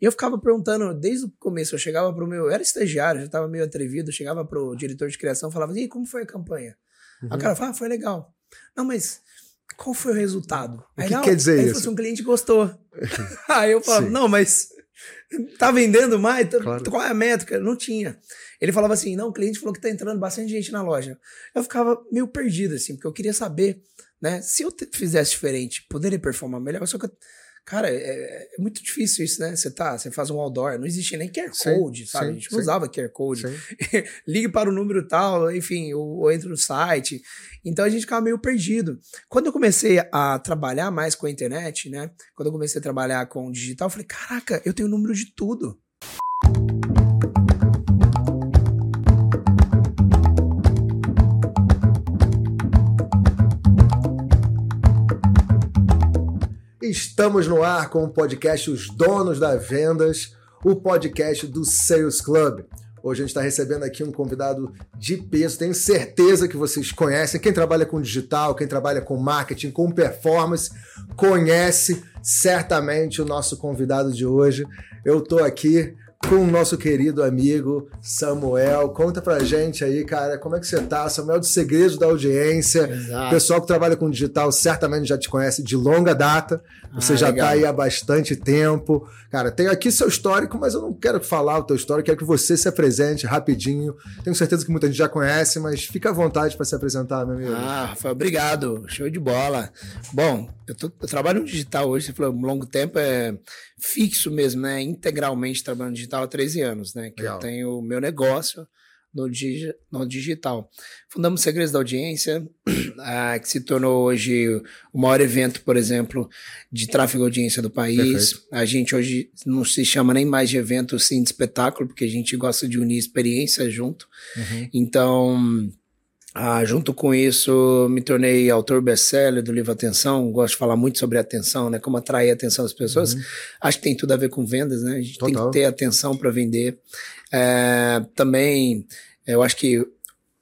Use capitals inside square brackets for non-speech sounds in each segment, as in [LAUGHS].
E eu ficava perguntando, desde o começo, eu chegava pro meu. Eu era estagiário, já tava meio atrevido, eu chegava pro diretor de criação falava, e aí, como foi a campanha? Uhum. Aí o cara falava, ah, foi legal. Não, mas qual foi o resultado? O aí, que não, quer dizer aí, isso? Assim, um cliente gostou. [LAUGHS] aí eu falava, Sim. não, mas tá vendendo mais? Claro. Qual é a métrica? Não tinha. Ele falava assim, não, o cliente falou que tá entrando bastante gente na loja. Eu ficava meio perdido, assim, porque eu queria saber, né, se eu fizesse diferente, poderia performar melhor, só que eu Cara, é, é, muito difícil isso, né? Você tá, você faz um outdoor, não existe nem QR Code, sim, sabe? Sim, a gente não usava QR Code. [LAUGHS] Ligue para o número tal, enfim, ou, ou entra no site. Então a gente ficava meio perdido. Quando eu comecei a trabalhar mais com a internet, né? Quando eu comecei a trabalhar com o digital, eu falei, caraca, eu tenho o número de tudo. Estamos no ar com o podcast Os Donos das Vendas, o podcast do Sales Club. Hoje a gente está recebendo aqui um convidado de peso. Tenho certeza que vocês conhecem. Quem trabalha com digital, quem trabalha com marketing, com performance, conhece certamente o nosso convidado de hoje. Eu estou aqui com o nosso querido amigo Samuel. Conta pra gente aí, cara, como é que você tá? Samuel do Segredos da Audiência. Exato. Pessoal que trabalha com digital certamente já te conhece de longa data. Você ah, já legal. tá aí há bastante tempo. Cara, tem aqui seu histórico, mas eu não quero falar o teu histórico, quero que você se apresente rapidinho. Tenho certeza que muita gente já conhece, mas fica à vontade para se apresentar, meu amigo. Ah, Rafael, obrigado. Show de bola. Bom, eu, tô, eu trabalho no digital hoje, você falou, um longo tempo é fixo mesmo, né? Integralmente trabalhando no digital há 13 anos, né? Que Legal. eu tenho o meu negócio no, digi no digital. Fundamos Segredos da Audiência, [CLEARS THROAT] ah, que se tornou hoje o maior evento, por exemplo, de tráfego de audiência do país. Perfeito. A gente hoje não se chama nem mais de evento, sim de espetáculo, porque a gente gosta de unir experiência junto. Uhum. Então ah, junto com isso, me tornei autor best-seller do livro Atenção. Gosto de falar muito sobre atenção, né? Como atrair a atenção das pessoas. Uhum. Acho que tem tudo a ver com vendas, né? A gente Total. tem que ter atenção para vender. É, também, eu acho que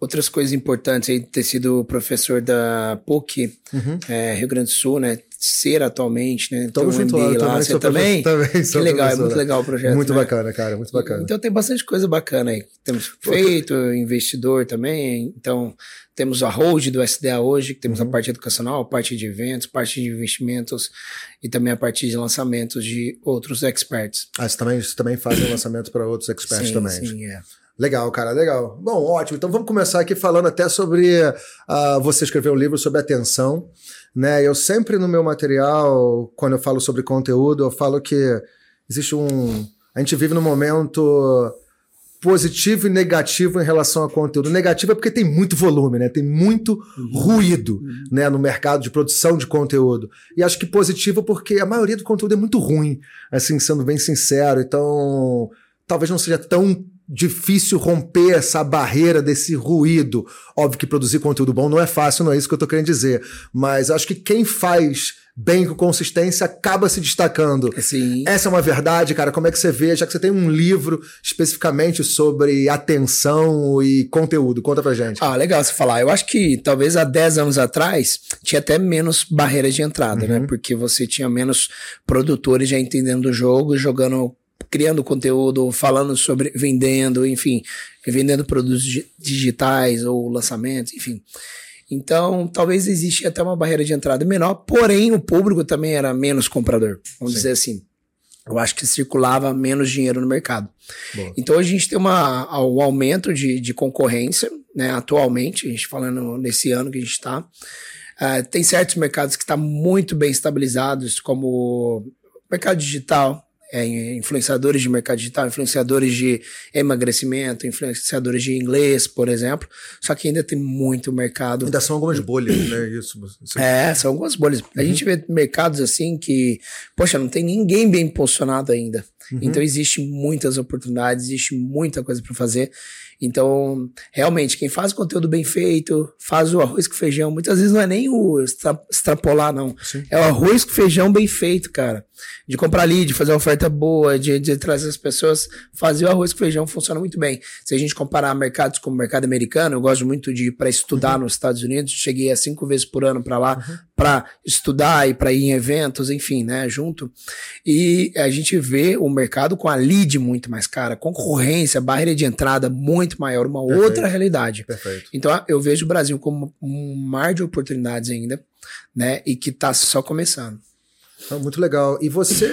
outras coisas importantes aí, ter sido professor da PUC, uhum. é, Rio Grande do Sul, né? Ser atualmente, né? Estamos junto lá, lá. Você também? também que legal, é muito legal o projeto. Muito né? bacana, cara, muito bacana. Então tem bastante coisa bacana aí. Temos feito, investidor também. Então temos a hold do SDA hoje, que temos uhum. a parte educacional, a parte de eventos, parte de investimentos e também a parte de lançamentos de outros experts. Ah, você também, você também faz lançamento para outros experts sim, também. Sim, é. Legal, cara, legal. Bom, ótimo. Então vamos começar aqui falando até sobre. Uh, você escreveu um livro sobre atenção. Né? Eu sempre no meu material, quando eu falo sobre conteúdo, eu falo que existe um. A gente vive num momento positivo e negativo em relação ao conteúdo. Negativo é porque tem muito volume, né? Tem muito uhum. ruído, uhum. né, no mercado de produção de conteúdo. E acho que positivo porque a maioria do conteúdo é muito ruim, assim, sendo bem sincero. Então, talvez não seja tão difícil romper essa barreira desse ruído. Óbvio que produzir conteúdo bom não é fácil, não é isso que eu tô querendo dizer. Mas acho que quem faz bem com consistência acaba se destacando. Sim. Essa é uma verdade, cara. Como é que você vê, já que você tem um livro especificamente sobre atenção e conteúdo? Conta pra gente. Ah, legal você falar. Eu acho que talvez há 10 anos atrás tinha até menos barreiras de entrada, né? uhum. né? Porque você tinha menos produtores já entendendo o jogo e jogando criando conteúdo, falando sobre vendendo, enfim, vendendo produtos digitais ou lançamentos, enfim. Então, talvez exista até uma barreira de entrada menor, porém o público também era menos comprador, vamos Sim. dizer assim. Eu acho que circulava menos dinheiro no mercado. Boa. Então, a gente tem uma, um aumento de, de concorrência, né, atualmente, a gente falando nesse ano que a gente está. Uh, tem certos mercados que estão tá muito bem estabilizados, como o mercado digital, é, influenciadores de mercado digital, influenciadores de emagrecimento, influenciadores de inglês, por exemplo. Só que ainda tem muito mercado. Ainda são algumas bolhas, né? Isso. Você... É, são algumas bolhas. Uhum. A gente vê mercados assim que, poxa, não tem ninguém bem posicionado ainda. Uhum. Então existe muitas oportunidades, existe muita coisa para fazer. Então, realmente, quem faz conteúdo bem feito, faz o arroz com feijão, muitas vezes não é nem o extra, extrapolar, não. Sim. É o arroz com feijão bem feito, cara. De comprar ali, de fazer uma oferta boa, de, de trazer as pessoas, fazer o arroz com feijão funciona muito bem. Se a gente comparar mercados como o mercado americano, eu gosto muito de ir para estudar uhum. nos Estados Unidos, cheguei a cinco vezes por ano para lá, uhum para estudar e para ir em eventos, enfim, né, junto. E a gente vê o mercado com a lead muito mais cara, concorrência, barreira de entrada muito maior, uma Perfeito. outra realidade. Perfeito. Então eu vejo o Brasil como um mar de oportunidades ainda, né, e que está só começando. muito legal. E você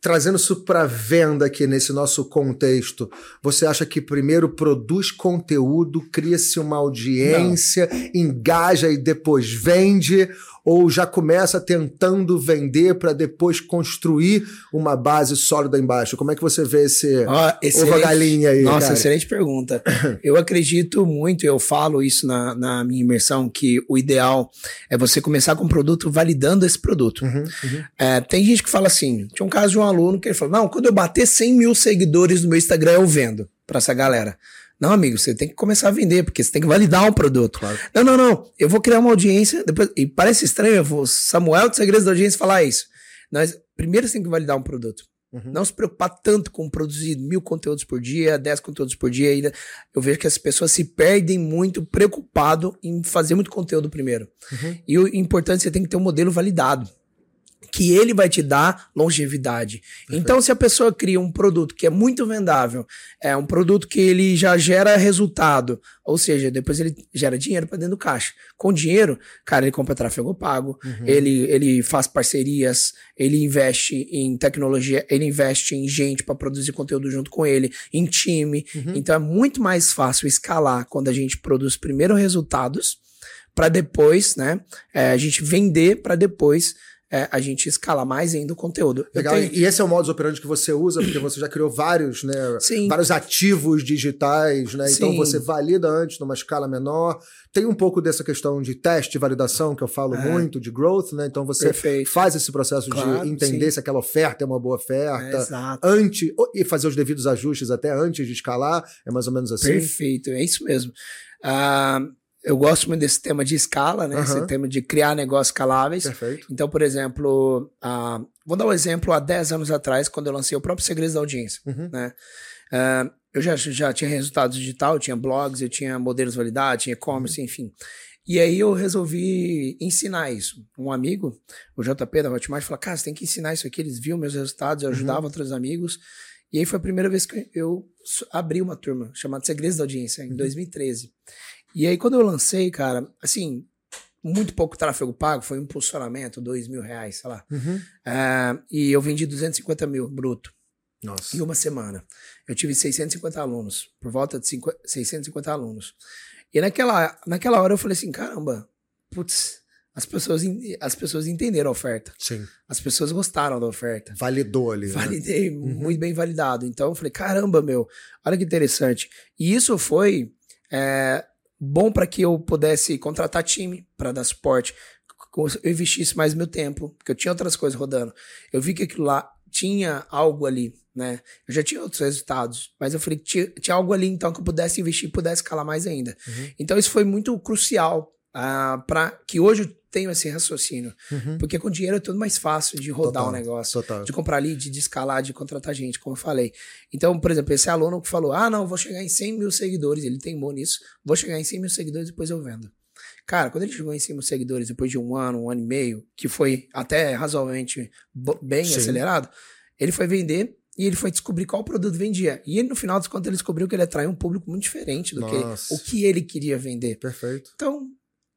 trazendo isso para venda aqui nesse nosso contexto, você acha que primeiro produz conteúdo, cria-se uma audiência, Não. engaja e depois vende? Ou já começa tentando vender para depois construir uma base sólida embaixo? Como é que você vê esse oh, ovo galinha aí? Nossa, cara? excelente pergunta. [COUGHS] eu acredito muito, eu falo isso na, na minha imersão, que o ideal é você começar com um produto validando esse produto. Uhum, uhum. É, tem gente que fala assim, tinha um caso de um aluno que ele falou, não, quando eu bater 100 mil seguidores no meu Instagram, eu vendo para essa galera. Não, amigo, você tem que começar a vender, porque você tem que validar um produto. Claro. Não, não, não. Eu vou criar uma audiência. Depois, e parece estranho, o Samuel dos Segredos da Audiência falar isso. Mas primeiro você tem que validar um produto. Uhum. Não se preocupar tanto com produzir mil conteúdos por dia, dez conteúdos por dia. Ainda. Eu vejo que as pessoas se perdem muito preocupado em fazer muito conteúdo primeiro. Uhum. E o importante, você tem que ter um modelo validado que ele vai te dar longevidade. Perfeito. Então, se a pessoa cria um produto que é muito vendável, é um produto que ele já gera resultado, ou seja, depois ele gera dinheiro para dentro do caixa. Com dinheiro, cara, ele compra tráfego pago, uhum. ele, ele faz parcerias, ele investe em tecnologia, ele investe em gente para produzir conteúdo junto com ele, em time. Uhum. Então, é muito mais fácil escalar quando a gente produz primeiro resultados para depois, né, é, a gente vender para depois é, a gente escala mais ainda o conteúdo. Legal. Tenho... E esse é o modus operandi que você usa, porque você já criou vários, né? Sim. Vários ativos digitais, né? Então Sim. você valida antes numa escala menor. Tem um pouco dessa questão de teste e validação, que eu falo é. muito, de growth, né? Então você Perfeito. faz esse processo claro, de entender sim. se aquela oferta é uma boa oferta. É, exato. Antes, e fazer os devidos ajustes até antes de escalar. É mais ou menos assim. Perfeito, é isso mesmo. Uh, eu gosto muito desse tema de escala, né? Uhum. Esse tema de criar negócios escaláveis. Perfeito. Então, por exemplo, vou dar um exemplo há 10 anos atrás, quando eu lancei o próprio Segredos da Audiência, uhum. né? Uh, eu já, já tinha resultados digital, tinha blogs, eu tinha modelos validados, tinha e-commerce, uhum. enfim. E aí eu resolvi ensinar isso. Um amigo, o JP da Hotmart, falou, cara, você tem que ensinar isso aqui. Eles viam meus resultados, eu uhum. ajudava outros amigos. E aí foi a primeira vez que eu abri uma turma chamada Segredos da Audiência, em 2013. E aí, quando eu lancei, cara, assim, muito pouco tráfego pago, foi um impulsionamento, dois mil reais, sei lá. Uhum. É, e eu vendi 250 mil bruto. Nossa. Em uma semana. Eu tive 650 alunos, por volta de 50, 650 alunos. E naquela, naquela hora eu falei assim, caramba, putz, as pessoas, as pessoas entenderam a oferta. Sim. As pessoas gostaram da oferta. Validou ali. Né? Validei, né? muito bem validado. Então eu falei, caramba, meu, olha que interessante. E isso foi é, bom para que eu pudesse contratar time para dar suporte, eu investisse mais meu tempo, porque eu tinha outras coisas rodando. Eu vi que aquilo lá tinha algo ali, né? Eu já tinha outros resultados, mas eu falei que tinha, tinha algo ali então que eu pudesse investir e pudesse escalar mais ainda. Uhum. Então isso foi muito crucial ah, para que hoje eu tenho esse raciocínio. Uhum. Porque com dinheiro é tudo mais fácil de rodar o um negócio, total. de comprar lead, de escalar, de contratar gente, como eu falei. Então, por exemplo, esse aluno que falou: ah, não, vou chegar em 100 mil seguidores, ele teimou nisso, vou chegar em 100 mil seguidores e depois eu vendo. Cara, quando ele chegou em 100 mil seguidores depois de um ano, um ano e meio, que foi até razoavelmente bem Sim. acelerado, ele foi vender e ele foi descobrir qual produto vendia. E ele, no final das contas, ele descobriu que ele atraiu um público muito diferente do Nossa. que o que ele queria vender. Perfeito. Então,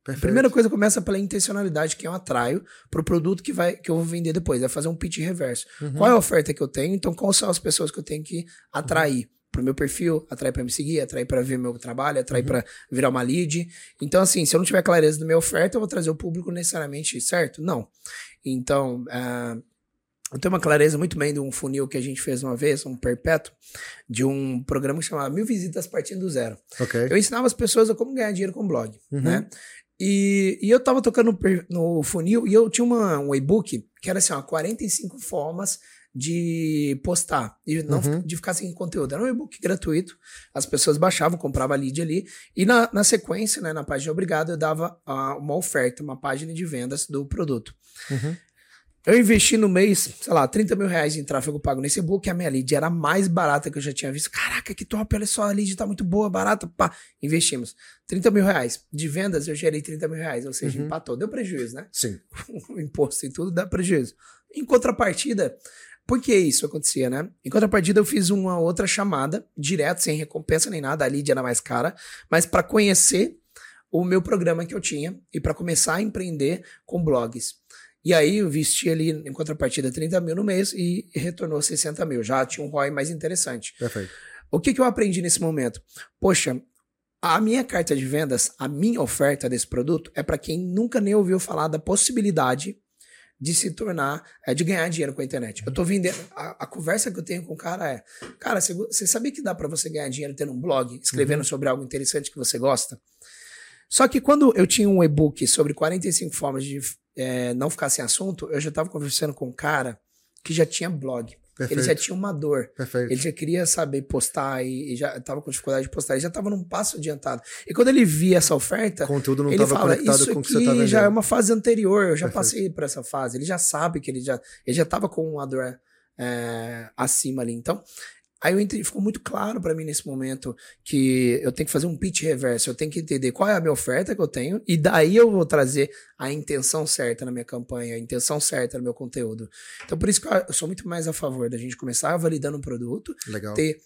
Perfeito. Primeira coisa começa pela intencionalidade que eu atraio para o produto que, vai, que eu vou vender depois. É fazer um pitch reverso. Uhum. Qual é a oferta que eu tenho? Então, quais são as pessoas que eu tenho que atrair? Uhum. Para o meu perfil, atrair para me seguir, atrair para ver meu trabalho, atrair uhum. para virar uma lead. Então, assim, se eu não tiver clareza da minha oferta, eu vou trazer o público necessariamente certo? Não. Então, uh, eu tenho uma clareza muito bem de um funil que a gente fez uma vez, um perpétuo, de um programa chamado Mil Visitas Partindo do Zero. Okay. Eu ensinava as pessoas a como ganhar dinheiro com blog, uhum. né? E, e eu tava tocando no, funil e eu tinha uma, um e-book que era assim, ó, 45 formas de postar e não uhum. de ficar sem conteúdo. Era um e-book gratuito, as pessoas baixavam, compravam a lead ali, e na, na sequência, né, na página Obrigado, eu dava uh, uma oferta, uma página de vendas do produto. Uhum. Eu investi no mês, sei lá, 30 mil reais em tráfego pago nesse e-book, a minha lead era a mais barata que eu já tinha visto. Caraca, que top, olha só, a lead tá muito boa, barata, pá. Investimos. 30 mil reais. De vendas, eu gerei 30 mil reais, ou seja, uhum. empatou. Deu prejuízo, né? Sim. [LAUGHS] o imposto e tudo dá prejuízo. Em contrapartida, por que isso acontecia, né? Em contrapartida, eu fiz uma outra chamada, direto, sem recompensa nem nada, a lead era mais cara, mas para conhecer o meu programa que eu tinha e para começar a empreender com blogs. E aí eu investi ali em contrapartida 30 mil no mês e retornou 60 mil. Já tinha um ROI mais interessante. Perfeito. O que, que eu aprendi nesse momento? Poxa, a minha carta de vendas, a minha oferta desse produto é para quem nunca nem ouviu falar da possibilidade de se tornar, é, de ganhar dinheiro com a internet. Eu tô vendendo, a, a, conversa que eu tenho com o cara é, cara, você, você sabia que dá para você ganhar dinheiro tendo um blog, escrevendo uhum. sobre algo interessante que você gosta? Só que quando eu tinha um e-book sobre 45 formas de é, não ficar sem assunto, eu já estava conversando com um cara que já tinha blog. Perfeito. Ele já tinha uma dor. Perfeito. Ele já queria saber postar e, e já estava com dificuldade de postar. Ele já estava num passo adiantado. E quando ele via essa oferta, conteúdo não ele fala, isso com aqui que você tá já é uma fase anterior. Eu já Perfeito. passei por essa fase. Ele já sabe que ele já ele já estava com uma dor é, acima ali. Então, Aí eu entendi, ficou muito claro para mim nesse momento que eu tenho que fazer um pitch reverso, eu tenho que entender qual é a minha oferta que eu tenho e daí eu vou trazer a intenção certa na minha campanha, a intenção certa no meu conteúdo. Então por isso que eu sou muito mais a favor da gente começar validando um produto, Legal. ter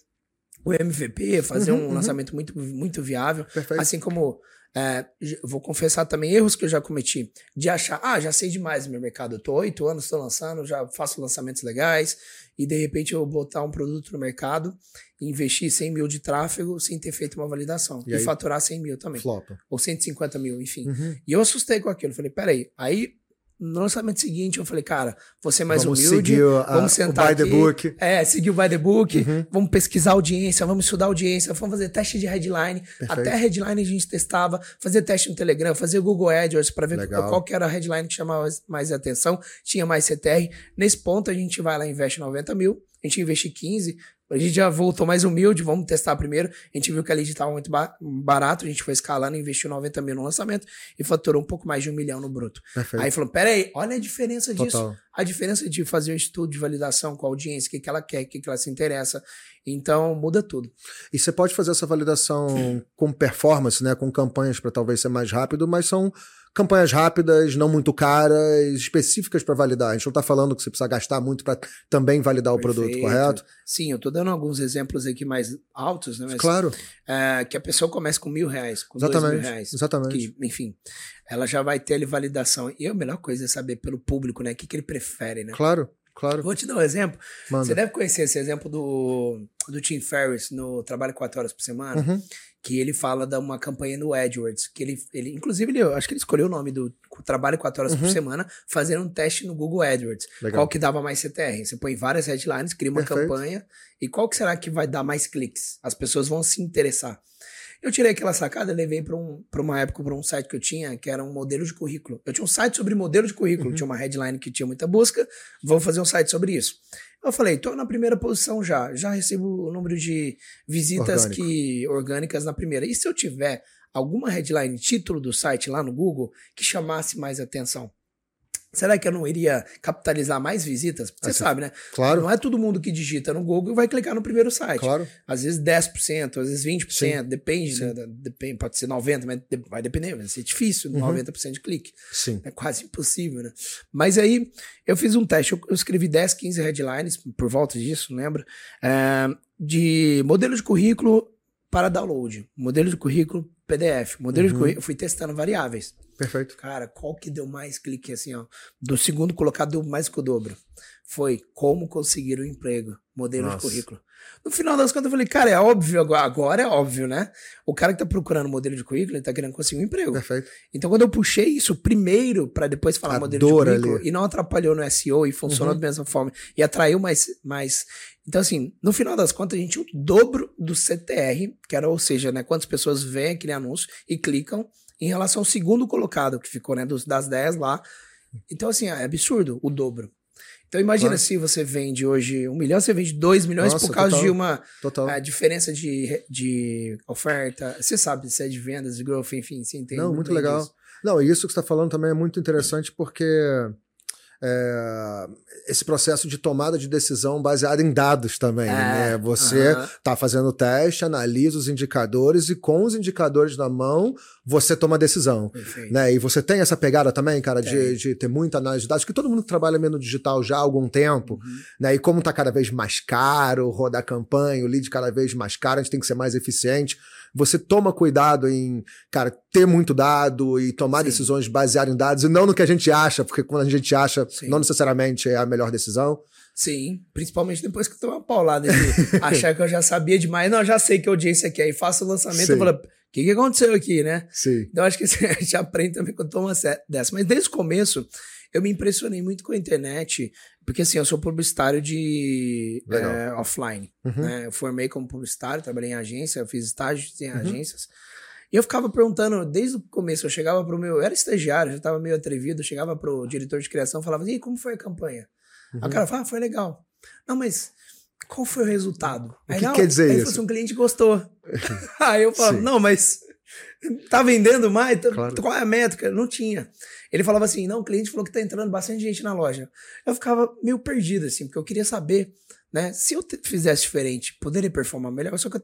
o MVP, fazer uhum, um uhum. lançamento muito, muito viável, Perfeito. assim como é, vou confessar também erros que eu já cometi de achar, ah, já sei demais do meu mercado, eu tô oito anos, estou lançando, já faço lançamentos legais, e de repente eu botar um produto no mercado e investir 100 mil de tráfego sem ter feito uma validação. E, e faturar 100 mil também. Flopa. Ou 150 mil, enfim. Uhum. E eu assustei com aquilo. Falei, peraí. Aí no lançamento seguinte, eu falei, cara, você mais vamos humilde, a, vamos sentar o buy aqui, the book. É, seguir o by the book, uhum. vamos pesquisar audiência, vamos estudar audiência, vamos fazer teste de headline. Perfeito. Até headline a gente testava, fazer teste no Telegram, fazer Google AdWords para ver Legal. qual que era a headline que chamava mais atenção, tinha mais CTR. Nesse ponto, a gente vai lá e investe 90 mil, a gente investe 15, a gente já voltou mais humilde, vamos testar primeiro. A gente viu que a lead estava muito barato, a gente foi escalando, investiu 90 mil no lançamento e faturou um pouco mais de um milhão no bruto. Perfeito. Aí falou: peraí, olha a diferença Total. disso. A diferença de fazer um estudo de validação com a audiência, o que, que ela quer, o que, que ela se interessa. Então muda tudo. E você pode fazer essa validação com performance, né? Com campanhas para talvez ser mais rápido, mas são campanhas rápidas, não muito caras, específicas para validar. A gente não está falando que você precisa gastar muito para também validar Perfeito. o produto, correto? Sim, eu estou dando alguns exemplos aqui mais altos, né? Mas, claro. É, que a pessoa começa com mil reais, com exatamente, dois mil reais. Exatamente. Que, enfim, ela já vai ter ali validação. E a melhor coisa é saber pelo público, né? O que, que ele prefere, né? Claro. Claro. Vou te dar um exemplo. Manda. Você deve conhecer esse exemplo do, do Tim Ferriss no Trabalho 4 Horas por Semana. Uhum que ele fala de uma campanha no AdWords, que ele, ele inclusive, ele, eu acho que ele escolheu o nome do trabalho quatro horas uhum. por semana, fazendo um teste no Google AdWords. Legal. Qual que dava mais CTR? Você põe várias headlines, cria uma Perfeito. campanha, e qual que será que vai dar mais cliques? As pessoas vão se interessar. Eu tirei aquela sacada e levei para um, uma época para um site que eu tinha, que era um modelo de currículo. Eu tinha um site sobre modelo de currículo, uhum. tinha uma headline que tinha muita busca, vou fazer um site sobre isso. Eu falei, tô na primeira posição já, já recebo o número de visitas Orgânico. que orgânicas na primeira. E se eu tiver alguma headline, título do site lá no Google que chamasse mais atenção? Será que eu não iria capitalizar mais visitas? Você assim, sabe, né? Claro. Não é todo mundo que digita no Google e vai clicar no primeiro site. Claro. Às vezes 10%, às vezes 20%, Sim. depende, né? depende, pode ser 90%, mas vai depender, vai ser difícil, uhum. 90% de clique. Sim. É quase impossível, né? Mas aí eu fiz um teste, eu, escrevi 10, 15 headlines, por volta disso, lembra? É, de modelo de currículo para download, modelo de currículo PDF, modelo uhum. de currículo, eu fui testando variáveis. Perfeito. Cara, qual que deu mais clique assim, ó? Do segundo colocado deu mais que o dobro. Foi como conseguir o um emprego, modelo Nossa. de currículo. No final das contas, eu falei, cara, é óbvio agora, agora é óbvio, né? O cara que tá procurando modelo de currículo, ele tá querendo conseguir um emprego. Perfeito. Então, quando eu puxei isso primeiro para depois falar A modelo de currículo ali. e não atrapalhou no SEO e funcionou uhum. da mesma forma e atraiu mais, mais. Então, assim, no final das contas, a gente tinha o dobro do CTR, que era, ou seja, né, quantas pessoas veem aquele anúncio e clicam em relação ao segundo colocado, que ficou, né, dos, das 10 lá. Então, assim, é absurdo o dobro. Então, imagina claro. se você vende hoje um milhão, você vende dois milhões Nossa, por causa total, de uma total. diferença de, de oferta. Você sabe se é de vendas, de growth, enfim, você entende. Não, muito legal. Disso. Não, isso que você está falando também é muito interessante porque é, esse processo de tomada de decisão baseado em dados também. É, né? Você está uh -huh. fazendo o teste, analisa os indicadores e com os indicadores na mão, você toma a decisão. Né? E você tem essa pegada também, cara, de, de, ter muita análise de dados, que todo mundo trabalha meio no digital já há algum tempo, uhum. né? E como está cada vez mais caro rodar campanha, o lead cada vez mais caro, a gente tem que ser mais eficiente você toma cuidado em, cara, ter muito dado e tomar Sim. decisões baseadas em dados e não no que a gente acha, porque quando a gente acha, Sim. não necessariamente é a melhor decisão. Sim, principalmente depois que eu tomei uma paulada de [LAUGHS] achar que eu já sabia demais. Não, já sei que audiência aqui. Aí faço o lançamento e falo, o que, que aconteceu aqui, né? Sim. Então acho que [LAUGHS] a gente aprende também quando toma dessa. Mas desde o começo, eu me impressionei muito com a internet, porque assim, eu sou publicitário de é, offline. Uhum. Né? Eu formei como publicitário, trabalhei em agência, fiz estágios em uhum. agências. E eu ficava perguntando, desde o começo, eu chegava pro meu. Eu era estagiário, já tava meio atrevido, eu chegava pro diretor de criação falava, e como foi a campanha? Uhum. Aí o cara falava, ah, foi legal. Não, mas qual foi o resultado? O aí, que não, quer dizer aí, isso? Assim, um cliente gostou. [LAUGHS] aí eu falava, não, mas [LAUGHS] tá vendendo mais? Claro. Qual é a métrica? Não tinha. Ele falava assim: não, o cliente falou que tá entrando bastante gente na loja. Eu ficava meio perdido, assim, porque eu queria saber, né? Se eu fizesse diferente, poderia performar melhor. Só que eu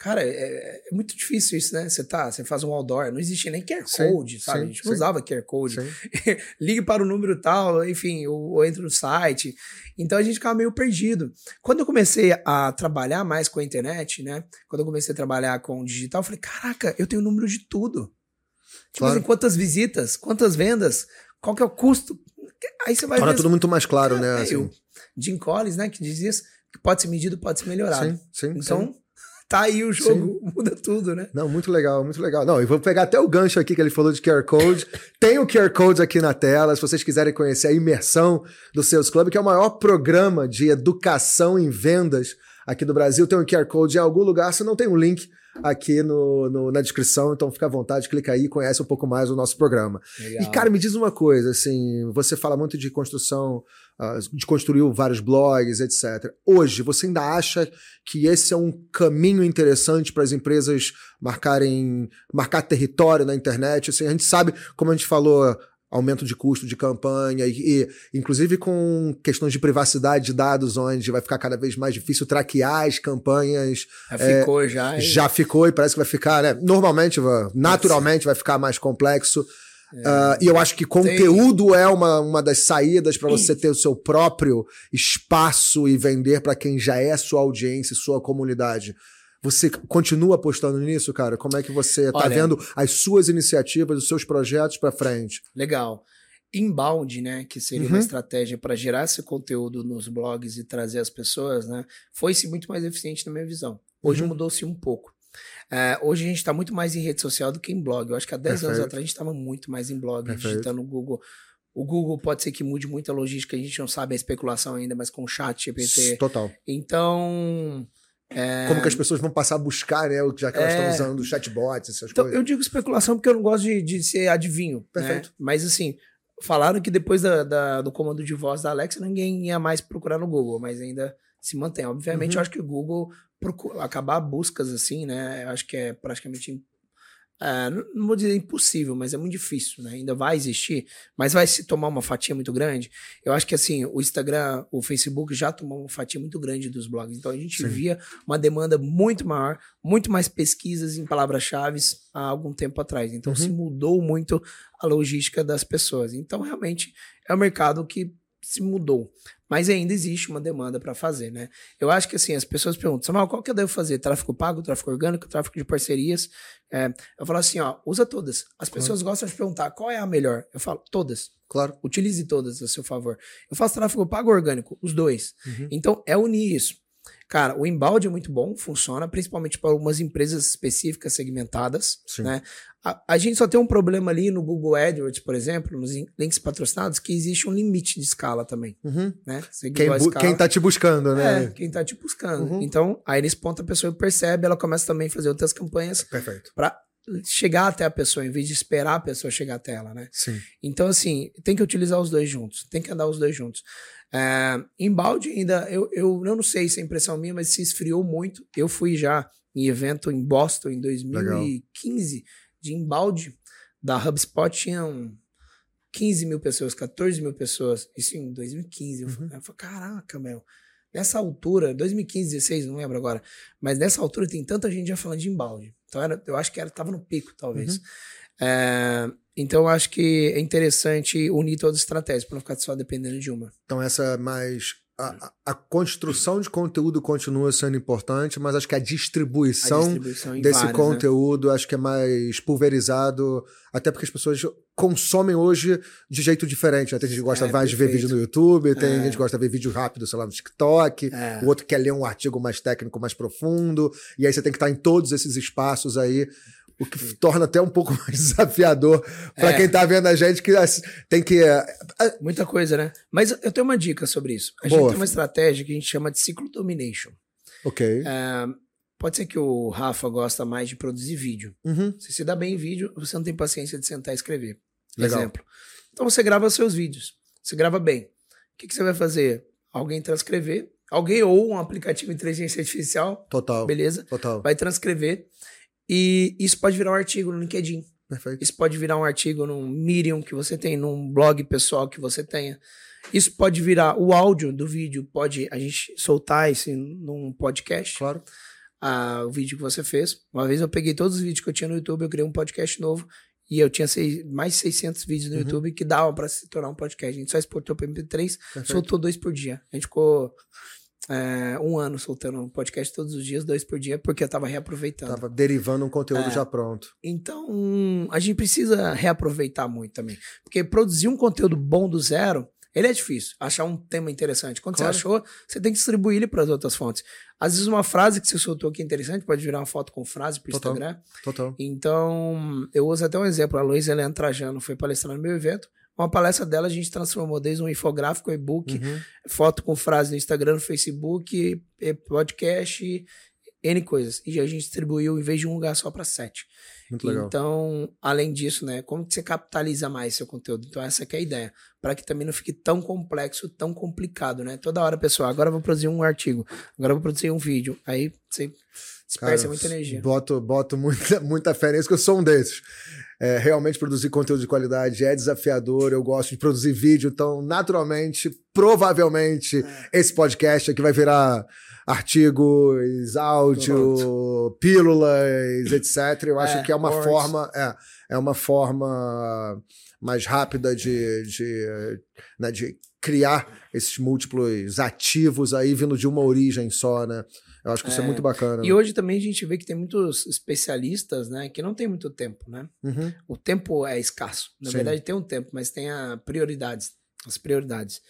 Cara, é, é, muito difícil isso, né? Você tá, você faz um outdoor, não existe nem QR Code, sim, sabe? Sim, a gente não usava QR Code. [LAUGHS] Ligue para o número tal, enfim, ou, ou entra no site. Então a gente ficava meio perdido. Quando eu comecei a trabalhar mais com a internet, né? Quando eu comecei a trabalhar com o digital, eu falei, caraca, eu tenho o número de tudo. Tipo claro. assim, quantas visitas, quantas vendas, qual que é o custo. Aí você vai Torna tudo muito mais claro, né? É, assim. Jim Collins, né, que diz isso, que pode ser medido, pode ser melhorado. Sim, sim. Então, sim tá aí o jogo, Sim. [LAUGHS] muda tudo, né? Não, muito legal, muito legal. Não, e vou pegar até o gancho aqui que ele falou de QR Code. [LAUGHS] Tem o QR Code aqui na tela, se vocês quiserem conhecer a imersão do Sales Club, que é o maior programa de educação em vendas aqui do Brasil. Tem um QR Code em algum lugar, se não tem um link aqui no, no, na descrição, então fica à vontade, clica aí e conhece um pouco mais o nosso programa. Legal. E, cara, me diz uma coisa, assim, você fala muito de construção ah, de construir vários blogs, etc. Hoje, você ainda acha que esse é um caminho interessante para as empresas marcarem, marcar território na internet? Assim, a gente sabe, como a gente falou, aumento de custo de campanha e, e, inclusive com questões de privacidade de dados onde vai ficar cada vez mais difícil traquear as campanhas já é, ficou já e... já ficou e parece que vai ficar né? Normalmente naturalmente vai ficar mais complexo. Uh, e eu acho que conteúdo Tem... é uma, uma das saídas para você ter o seu próprio espaço e vender para quem já é sua audiência, sua comunidade. Você continua apostando nisso, cara? Como é que você está vendo as suas iniciativas, os seus projetos para frente? Legal. Inbound, né, que seria uhum. uma estratégia para gerar esse conteúdo nos blogs e trazer as pessoas, né, foi-se muito mais eficiente na minha visão. Hoje uhum. mudou-se um pouco. É, hoje a gente está muito mais em rede social do que em blog. Eu acho que há 10 Perfeito. anos atrás a gente estava muito mais em blog, Perfeito. digitando no Google. O Google pode ser que mude muito a logística, a gente não sabe a especulação ainda, mas com o chat GPT. Total. Então. É... Como que as pessoas vão passar a buscar, né? Já que elas é... estão usando chatbots, essas então, coisas. Eu digo especulação porque eu não gosto de, de ser adivinho. Né? Perfeito. Né? Mas assim, falaram que depois da, da, do comando de voz da Alexa, ninguém ia mais procurar no Google, mas ainda se mantém. Obviamente, uhum. eu acho que o Google acabar buscas assim, né? Eu acho que é praticamente. É, não vou dizer impossível, mas é muito difícil, né? Ainda vai existir, mas vai se tomar uma fatia muito grande. Eu acho que assim, o Instagram, o Facebook já tomou uma fatia muito grande dos blogs. Então a gente Sim. via uma demanda muito maior, muito mais pesquisas em palavras-chave há algum tempo atrás. Então uhum. se mudou muito a logística das pessoas. Então realmente é um mercado que se mudou. Mas ainda existe uma demanda para fazer, né? Eu acho que assim, as pessoas perguntam, Samuel, qual que eu devo fazer? Tráfego pago, tráfego orgânico, tráfego de parcerias? É, eu falo assim, ó, usa todas. As pessoas claro. gostam de perguntar qual é a melhor. Eu falo, todas. Claro. Utilize todas a seu favor. Eu faço tráfego pago orgânico, os dois. Uhum. Então, é unir isso. Cara, o embalde é muito bom, funciona, principalmente para algumas empresas específicas segmentadas. Sim. Né? A, a, gente só tem um problema ali no Google AdWords, por exemplo, nos links patrocinados, que existe um limite de escala também. Uhum. Né? Quem, escala, quem tá te buscando, né? É, quem tá te buscando. Uhum. Então, aí nesse ponto a pessoa percebe, ela começa também a fazer outras campanhas para chegar até a pessoa, em vez de esperar a pessoa chegar até ela, né? Sim. Então, assim, tem que utilizar os dois juntos, tem que andar os dois juntos. É, embalde ainda, eu, eu, eu não sei se é impressão minha, mas se esfriou muito. Eu fui já em evento em Boston em 2015 Legal. de embalde da HubSpot, tinham 15 mil pessoas, 14 mil pessoas. Isso em 2015. Uhum. Eu falei, caraca, meu. Nessa altura, 2015, 16, não lembro agora, mas nessa altura tem tanta gente já falando de embalde. Então era, eu acho que era, tava no pico, talvez. Uhum. É, então eu acho que é interessante unir todas as estratégias para não ficar só dependendo de uma. Então essa é mais a, a, construção de conteúdo continua sendo importante, mas acho que a distribuição, a distribuição desse vários, né? conteúdo né? acho que é mais pulverizado, até porque as pessoas consomem hoje de jeito diferente. Né? Tem gente que gosta é, mais perfeito. de ver vídeo no YouTube, tem é. gente que gosta de ver vídeo rápido, sei lá, no TikTok, é. o outro quer ler um artigo mais técnico, mais profundo, e aí você tem que estar em todos esses espaços aí o que torna até um pouco [LAUGHS] mais desafiador para é. quem está vendo a gente que tem que é, muita coisa, né? Mas eu tenho uma dica sobre isso. A Boa. gente tem uma estratégia que a gente chama de ciclo domination. Ok. É, pode ser que o Rafa gosta mais de produzir vídeo. Uhum. Se se dá bem em vídeo, você não tem paciência de sentar e escrever. Legal. Exemplo. Então você grava seus vídeos. Você grava bem. O que, que você vai fazer? Alguém transcrever. Alguém ou um aplicativo de inteligência artificial. Total. Beleza? Total. Vai transcrever e isso pode virar um artigo no LinkedIn. Perfeito. Isso pode virar um artigo num Medium que você tem, num blog pessoal que você tenha. Isso pode virar o áudio do vídeo, pode a gente soltar esse num podcast. Claro. Ah, o vídeo que você fez. Uma vez eu peguei todos os vídeos que eu tinha no YouTube, eu criei um podcast novo e eu tinha seis, mais de 600 vídeos no uhum. YouTube que davam para se tornar um podcast. A gente só exportou para MP3, Perfeito. soltou dois por dia. A gente ficou é, um ano soltando um podcast todos os dias, dois por dia, porque eu tava reaproveitando. Tava derivando um conteúdo é, já pronto. Então, a gente precisa reaproveitar muito também. Porque produzir um conteúdo bom do zero, ele é difícil. Achar um tema interessante. Quando claro. você achou, você tem que distribuir ele para as outras fontes. Às vezes, uma frase que você soltou aqui interessante pode virar uma foto com frase para Instagram. Total. Então, eu uso até um exemplo. A Luísa Helena Trajano foi palestrar no meu evento. Uma palestra dela a gente transformou desde um infográfico, e-book, uhum. foto com frase no Instagram, no Facebook, podcast, N coisas. E a gente distribuiu em vez de um lugar só para sete. Muito legal. Então, além disso, né, como que você capitaliza mais seu conteúdo? Então, essa é a ideia. Para que também não fique tão complexo, tão complicado, né? Toda hora, pessoal, agora eu vou produzir um artigo, agora eu vou produzir um vídeo. Aí você dispersa muita energia. Boto, boto muita, muita fé nisso, que eu sou um desses é, realmente produzir conteúdo de qualidade é desafiador. Eu gosto de produzir vídeo, então, naturalmente, provavelmente, é. esse podcast aqui vai virar artigos, áudio, Pronto. pílulas, etc. Eu acho é, que é uma forma. É, é uma forma mais rápida de, de, né, de criar esses múltiplos ativos aí vindo de uma origem só, né? Eu acho que isso é, é muito bacana. E hoje também a gente vê que tem muitos especialistas, né, que não tem muito tempo, né? Uhum. O tempo é escasso. Na Sim. verdade, tem um tempo, mas tem a prioridades, as prioridades.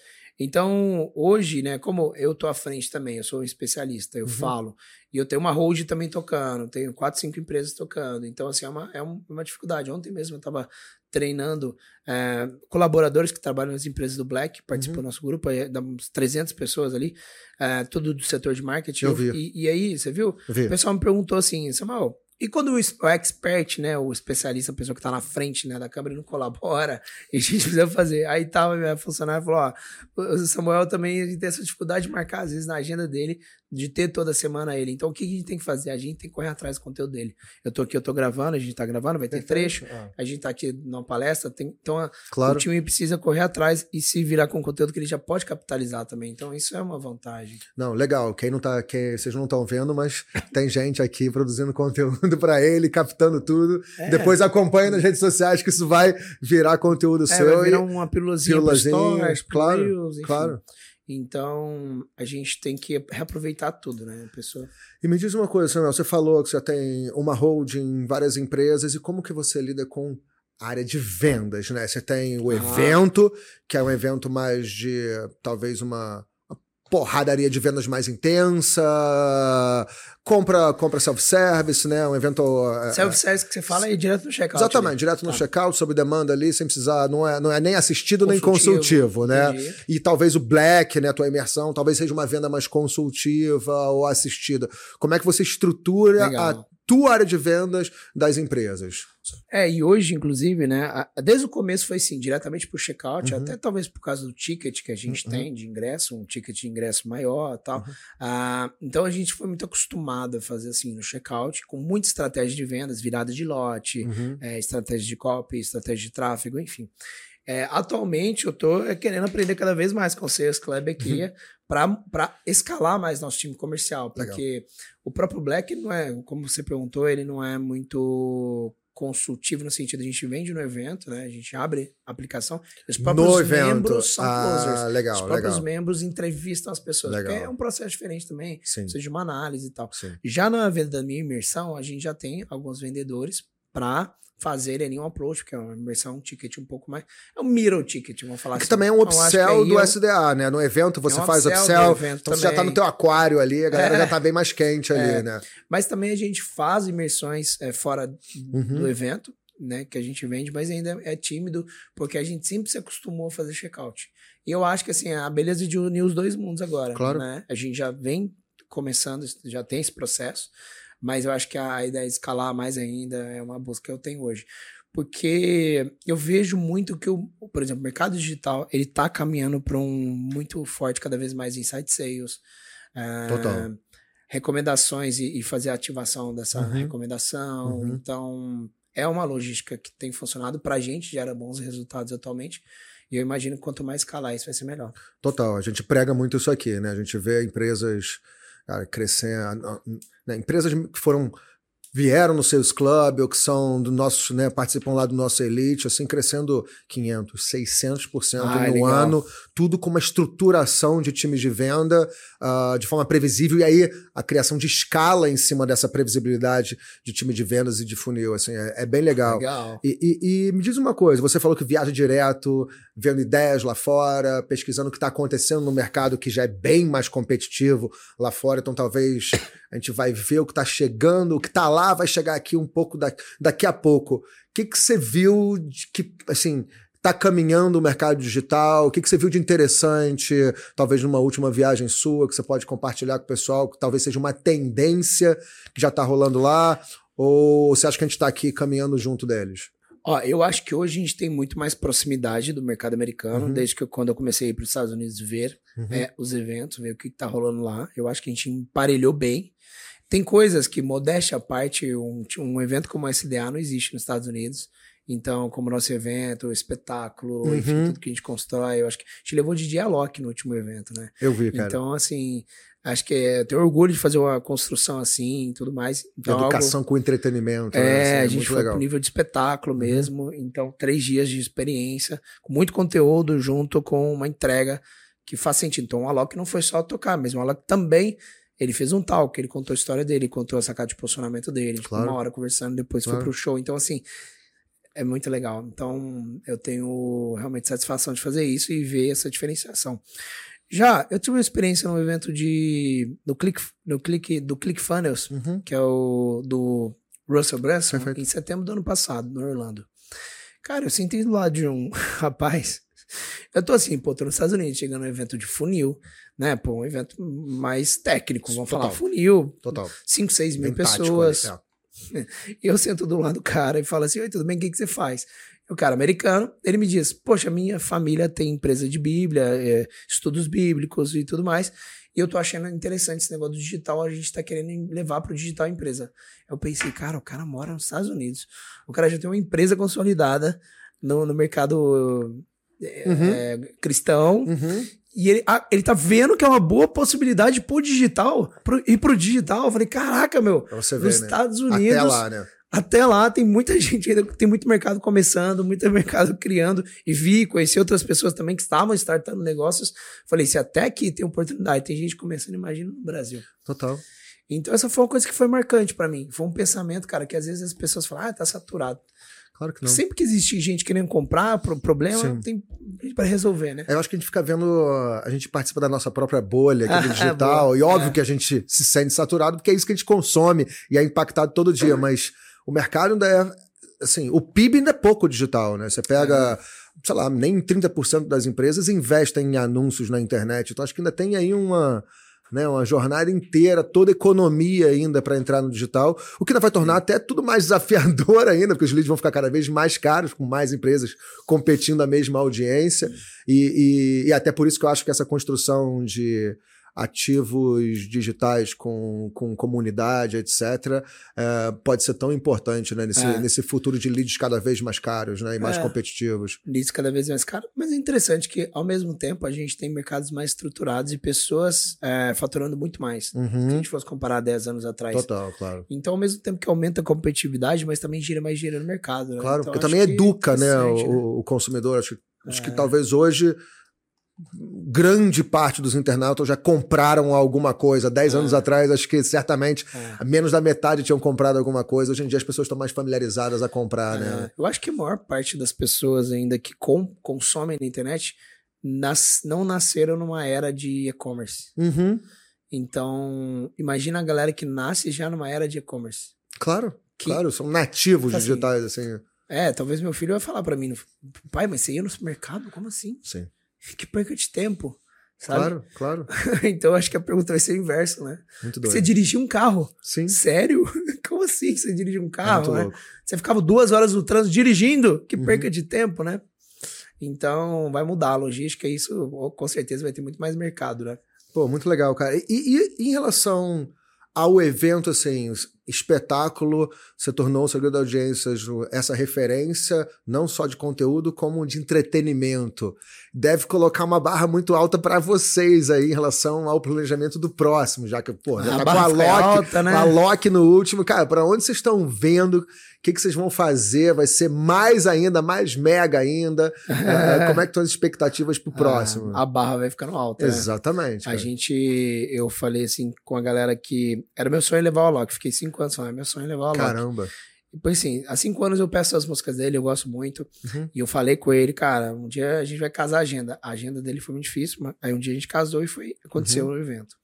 Então, hoje, né, como eu tô à frente também, eu sou um especialista, eu uhum. falo, e eu tenho uma hold também tocando, tenho quatro, cinco empresas tocando. Então, assim, é uma, é uma dificuldade. Ontem mesmo eu estava treinando é, colaboradores que trabalham nas empresas do Black, participam uhum. do nosso grupo, é, dá uns 300 pessoas ali, é, tudo do setor de marketing. Eu vi. E, e aí, você viu? Vi. O pessoal me perguntou assim, Samuel, e quando o, expert, né, o especialista, a pessoa que está na frente né, da câmera não colabora, [LAUGHS] e a gente precisa fazer. Aí tava minha funcionária falou: ó, o Samuel também tem essa dificuldade de marcar, às vezes, na agenda dele, de ter toda semana ele. Então, o que a gente tem que fazer? A gente tem que correr atrás do conteúdo dele. Eu tô aqui, eu tô gravando, a gente tá gravando, vai ter trecho, ah. a gente tá aqui numa palestra, tem, então claro. o time precisa correr atrás e se virar com conteúdo que ele já pode capitalizar também. Então, isso é uma vantagem. Não, legal. Quem não tá, quem, vocês não estão vendo, mas [LAUGHS] tem gente aqui produzindo conteúdo para ele, captando tudo. É. Depois acompanha nas redes sociais que isso vai virar conteúdo é, seu. Vai virar uma pílulazinha, pílulazinha stories, claro, reels, claro. Então, a gente tem que reaproveitar tudo, né, pessoa? E me diz uma coisa, Samuel, você falou que você tem uma holding, várias empresas, e como que você lida com a área de vendas, né? Você tem o ah. evento, que é um evento mais de, talvez, uma porradaria de vendas mais intensa, compra compra self-service, né? Um evento. É, é, self-service que você fala é direto no checkout. Exatamente, direto no tá. checkout, sob demanda ali, sem precisar. Não é, não é nem assistido consultivo, nem consultivo, né? Entendi. E talvez o black, né? Tua imersão, talvez seja uma venda mais consultiva ou assistida. Como é que você estrutura Legal. a tua área de vendas das empresas. É, e hoje, inclusive, né, desde o começo foi assim, diretamente pro checkout, uhum. até talvez por causa do ticket que a gente uhum. tem de ingresso, um ticket de ingresso maior tal. Uhum. Ah, então a gente foi muito acostumado a fazer assim no checkout, com muita estratégia de vendas, virada de lote, é, estratégia de copy, estratégia de tráfego, enfim. É, atualmente eu tô é, querendo aprender cada vez mais com o Sales Club aqui uhum. para escalar mais nosso time comercial, porque Legal. o próprio Black não é, como você perguntou, ele não é muito consultivo no sentido a gente vende no evento, né? A gente abre a aplicação. Os próprios no membros são ah, closers. Legal, os próprios legal. membros entrevistam as pessoas. Legal. Porque é um processo diferente também. Sim. Precisa de uma análise e tal. Sim. Já na venda da minha imersão, a gente já tem alguns vendedores para fazer ali um approach, que é uma imersão, um ticket um pouco mais. É um middle ticket, vamos falar que assim. também é um upsell do SDA, né? No evento você é um faz upsell, então você já tá no teu aquário ali, a galera é. já tá bem mais quente ali, é. né? Mas também a gente faz imersões é, fora uhum. do evento, né, que a gente vende, mas ainda é tímido, porque a gente sempre se acostumou a fazer checkout. E eu acho que assim, a beleza de unir os dois mundos agora. Claro. Né? A gente já vem começando, já tem esse processo, mas eu acho que a ideia de escalar mais ainda é uma busca que eu tenho hoje. Porque eu vejo muito que, o, por exemplo, o mercado digital, ele está caminhando para um muito forte, cada vez mais inside sales. Total. Uh, recomendações e, e, fazer a ativação dessa uhum. recomendação. Uhum. Então, é uma logística que tem funcionado para a gente, gera bons resultados atualmente. E eu imagino que quanto mais escalar isso vai ser melhor. Total, a gente prega muito isso aqui, né? A gente vê empresas cara, crescendo, né? empresas que foram vieram no Sales Club ou que são do nosso, né, participam lá do nosso Elite, assim, crescendo 500, 600% ah, no legal. ano, tudo com uma estruturação de times de venda uh, de forma previsível e aí a criação de escala em cima dessa previsibilidade de time de vendas e de funil, assim, é, é bem legal. legal. E, e, e, me diz uma coisa, você falou que viaja direto, vendo ideias lá fora, pesquisando o que está acontecendo no mercado que já é bem mais competitivo lá fora, então talvez a gente vai ver o que está chegando, o que está lá vai chegar aqui um pouco da, daqui a pouco. O que, que você viu de que, assim, está caminhando o mercado digital? O que, que você viu de interessante, talvez numa última viagem sua, que você pode compartilhar com o pessoal, que talvez seja uma tendência que já está rolando lá? Ou você acha que a gente está aqui caminhando junto deles? Ó, eu acho que hoje a gente tem muito mais proximidade do mercado americano, uhum. desde que eu, quando eu comecei a ir para os Estados Unidos ver uhum. é, os eventos, ver o que, está rolando lá. Eu acho que a gente emparelhou bem. Tem coisas que, modéstia à parte, um, um evento como o SDA não existe nos Estados Unidos. Então, como nosso evento, espetáculo, uhum. enfim, tudo que a gente constrói, eu acho que a gente levou de dia Loki no último evento, né? Eu vi, cara. Então, assim, acho que é, eu tenho orgulho de fazer uma construção assim e tudo mais. Então, Educação algo, com entretenimento. É, né? assim, é a gente foi legal. pro nível de espetáculo uhum. mesmo. Então, três dias de experiência, com muito conteúdo junto com uma entrega que faz sentido. Então, o Alok não foi só tocar, mas o Alok também ele fez um talk, ele contou a história dele, contou a sacada de posicionamento dele, tipo, claro. uma hora conversando, depois claro. foi pro show. Então, assim, é muito legal. Então, eu tenho realmente satisfação de fazer isso e ver essa diferenciação. Já, eu tive uma experiência num evento de do Click, do Click, do ClickFunnels, uhum. que é o do Russell Brunson, em setembro do ano passado, no Orlando. Cara, eu senti do lado de um [LAUGHS] rapaz. Eu tô assim, pô, tô nos Estados Unidos, chegando num evento de funil, né? Pô, um evento mais técnico, vamos Total. falar funil. Total. 5, 6 mil Bem pessoas. Tático, é. [LAUGHS] Eu sento do lado do cara e falo assim: Oi, tudo bem? O que, que você faz? O cara americano, ele me diz: Poxa, minha família tem empresa de Bíblia, é, estudos bíblicos e tudo mais. E eu tô achando interessante esse negócio do digital, a gente tá querendo levar pro digital a empresa. Eu pensei, cara, o cara mora nos Estados Unidos. O cara já tem uma empresa consolidada no, no mercado é, uhum. é, cristão. Uhum. E ele, ah, ele tá vendo que é uma boa possibilidade pro digital, pro, ir pro digital. Eu falei, caraca, meu, ver, nos né? Estados Unidos. Até lá, né? Até lá tem muita [LAUGHS] gente ainda, tem muito mercado começando, muito [LAUGHS] mercado criando. E vi, conheci outras pessoas também que estavam startando negócios. Falei, se até aqui tem oportunidade, tem gente começando, imagina no Brasil. Total. Então essa foi uma coisa que foi marcante para mim. Foi um pensamento, cara, que às vezes as pessoas falam, ah, tá saturado. Claro que não. Sempre que existe gente querendo comprar, problema, Sim. tem para resolver, né? Eu acho que a gente fica vendo, a gente participa da nossa própria bolha aqui do [LAUGHS] digital, e óbvio é. que a gente se sente saturado, porque é isso que a gente consome e é impactado todo dia, mas o mercado ainda é, assim, o PIB ainda é pouco digital, né? Você pega, é. sei lá, nem 30% das empresas investem em anúncios na internet, então acho que ainda tem aí uma né, uma jornada inteira, toda a economia ainda para entrar no digital, o que ainda vai tornar até tudo mais desafiador [LAUGHS] ainda, porque os leads vão ficar cada vez mais caros, com mais empresas competindo a mesma audiência, e, e, e, até por isso que eu acho que essa construção de ativos digitais com, com comunidade, etc., é, pode ser tão importante né, nesse, é. nesse futuro de leads cada vez mais caros né, e mais é. competitivos. Leads cada vez mais caros, mas é interessante que, ao mesmo tempo, a gente tem mercados mais estruturados e pessoas é, faturando muito mais. Uhum. Se a gente fosse comparar 10 anos atrás. Total, claro. Então, ao mesmo tempo que aumenta a competitividade, mas também gira mais dinheiro no mercado. Né? Claro, então, porque também educa né, o, o consumidor. Acho, acho que é. talvez hoje grande parte dos internautas já compraram alguma coisa. Dez é. anos atrás, acho que certamente é. menos da metade tinham comprado alguma coisa. Hoje em dia as pessoas estão mais familiarizadas a comprar, é. né? Eu acho que a maior parte das pessoas ainda que consomem na internet nas, não nasceram numa era de e-commerce. Uhum. Então, imagina a galera que nasce já numa era de e-commerce. Claro, que, claro, são nativos assim, digitais, assim. É, talvez meu filho vai falar para mim, pai, mas você ia no supermercado? Como assim? Sim. Que perca de tempo. Sabe? Claro, claro. [LAUGHS] então acho que a pergunta vai ser o inverso, né? Muito doido. Você dirigia um carro? Sim. Sério? [LAUGHS] Como assim você dirigia um carro? É né? Você ficava duas horas no trânsito dirigindo? Que uhum. perca de tempo, né? Então vai mudar a logística e isso com certeza vai ter muito mais mercado, né? Pô, muito legal, cara. E, e, e em relação ao evento, assim, espetáculo se tornou, segredo da audiência, essa referência não só de conteúdo, como de entretenimento. Deve colocar uma barra muito alta para vocês aí em relação ao planejamento do próximo, já que, pô, já a tá com a Loki, alta, né? a Loki no último. Cara, para onde vocês estão vendo? O que, que vocês vão fazer? Vai ser mais ainda, mais mega ainda? é, [LAUGHS] como é que estão as expectativas pro ah, próximo? a barra vai ficando alta. Né? Exatamente. Né? A gente, eu falei assim com a galera que era meu sonho levar o Loki. Fiquei cinco anos falando, é meu sonho levar o Loki. Caramba. Assim, há cinco anos eu peço as músicas dele, eu gosto muito. Uhum. E eu falei com ele, cara, um dia a gente vai casar a agenda. A agenda dele foi muito difícil, mas aí um dia a gente casou e foi, aconteceu uhum. no evento.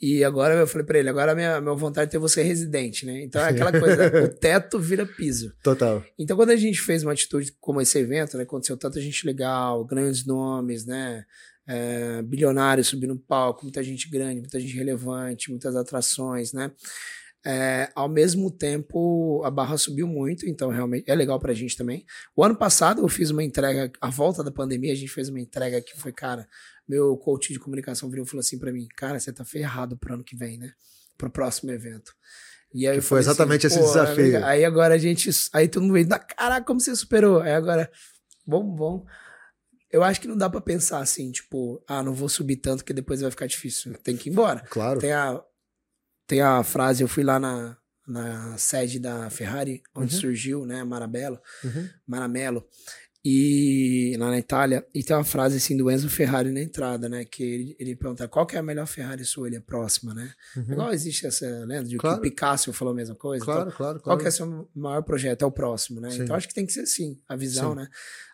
E agora eu falei para ele, agora a minha, minha vontade é ter você residente, né? Então é aquela coisa, [LAUGHS] o teto vira piso. Total. Então quando a gente fez uma atitude como esse evento, né? Aconteceu tanta gente legal, grandes nomes, né? É, bilionários subindo no palco, muita gente grande, muita gente relevante, muitas atrações, né? É, ao mesmo tempo, a barra subiu muito, então realmente é legal pra gente também. O ano passado eu fiz uma entrega, a volta da pandemia, a gente fez uma entrega que foi, cara, meu coach de comunicação virou e falou assim para mim: Cara, você tá ferrado pro ano que vem, né? Pro próximo evento. E aí foi assim, exatamente assim, esse desafio. Amiga, aí agora a gente. Aí todo mundo veio, caraca, como você superou? Aí agora, bom, bom. Eu acho que não dá para pensar assim, tipo, ah, não vou subir tanto que depois vai ficar difícil. Tem que ir embora. Claro. Tem a, tem a frase, eu fui lá na, na sede da Ferrari, onde uhum. surgiu, né, Marabello, uhum. Maramelo, e lá na Itália, e tem uma frase assim do Enzo Ferrari na entrada, né? Que ele, ele pergunta qual que é a melhor Ferrari sua, ele é próxima, né? Uhum. Igual existe essa lenda de claro. que o Picasso falou a mesma coisa. Claro, então, claro, claro. Qual que é o seu maior projeto? É o próximo, né? Sim. Então acho que tem que ser assim, a visão, Sim. né?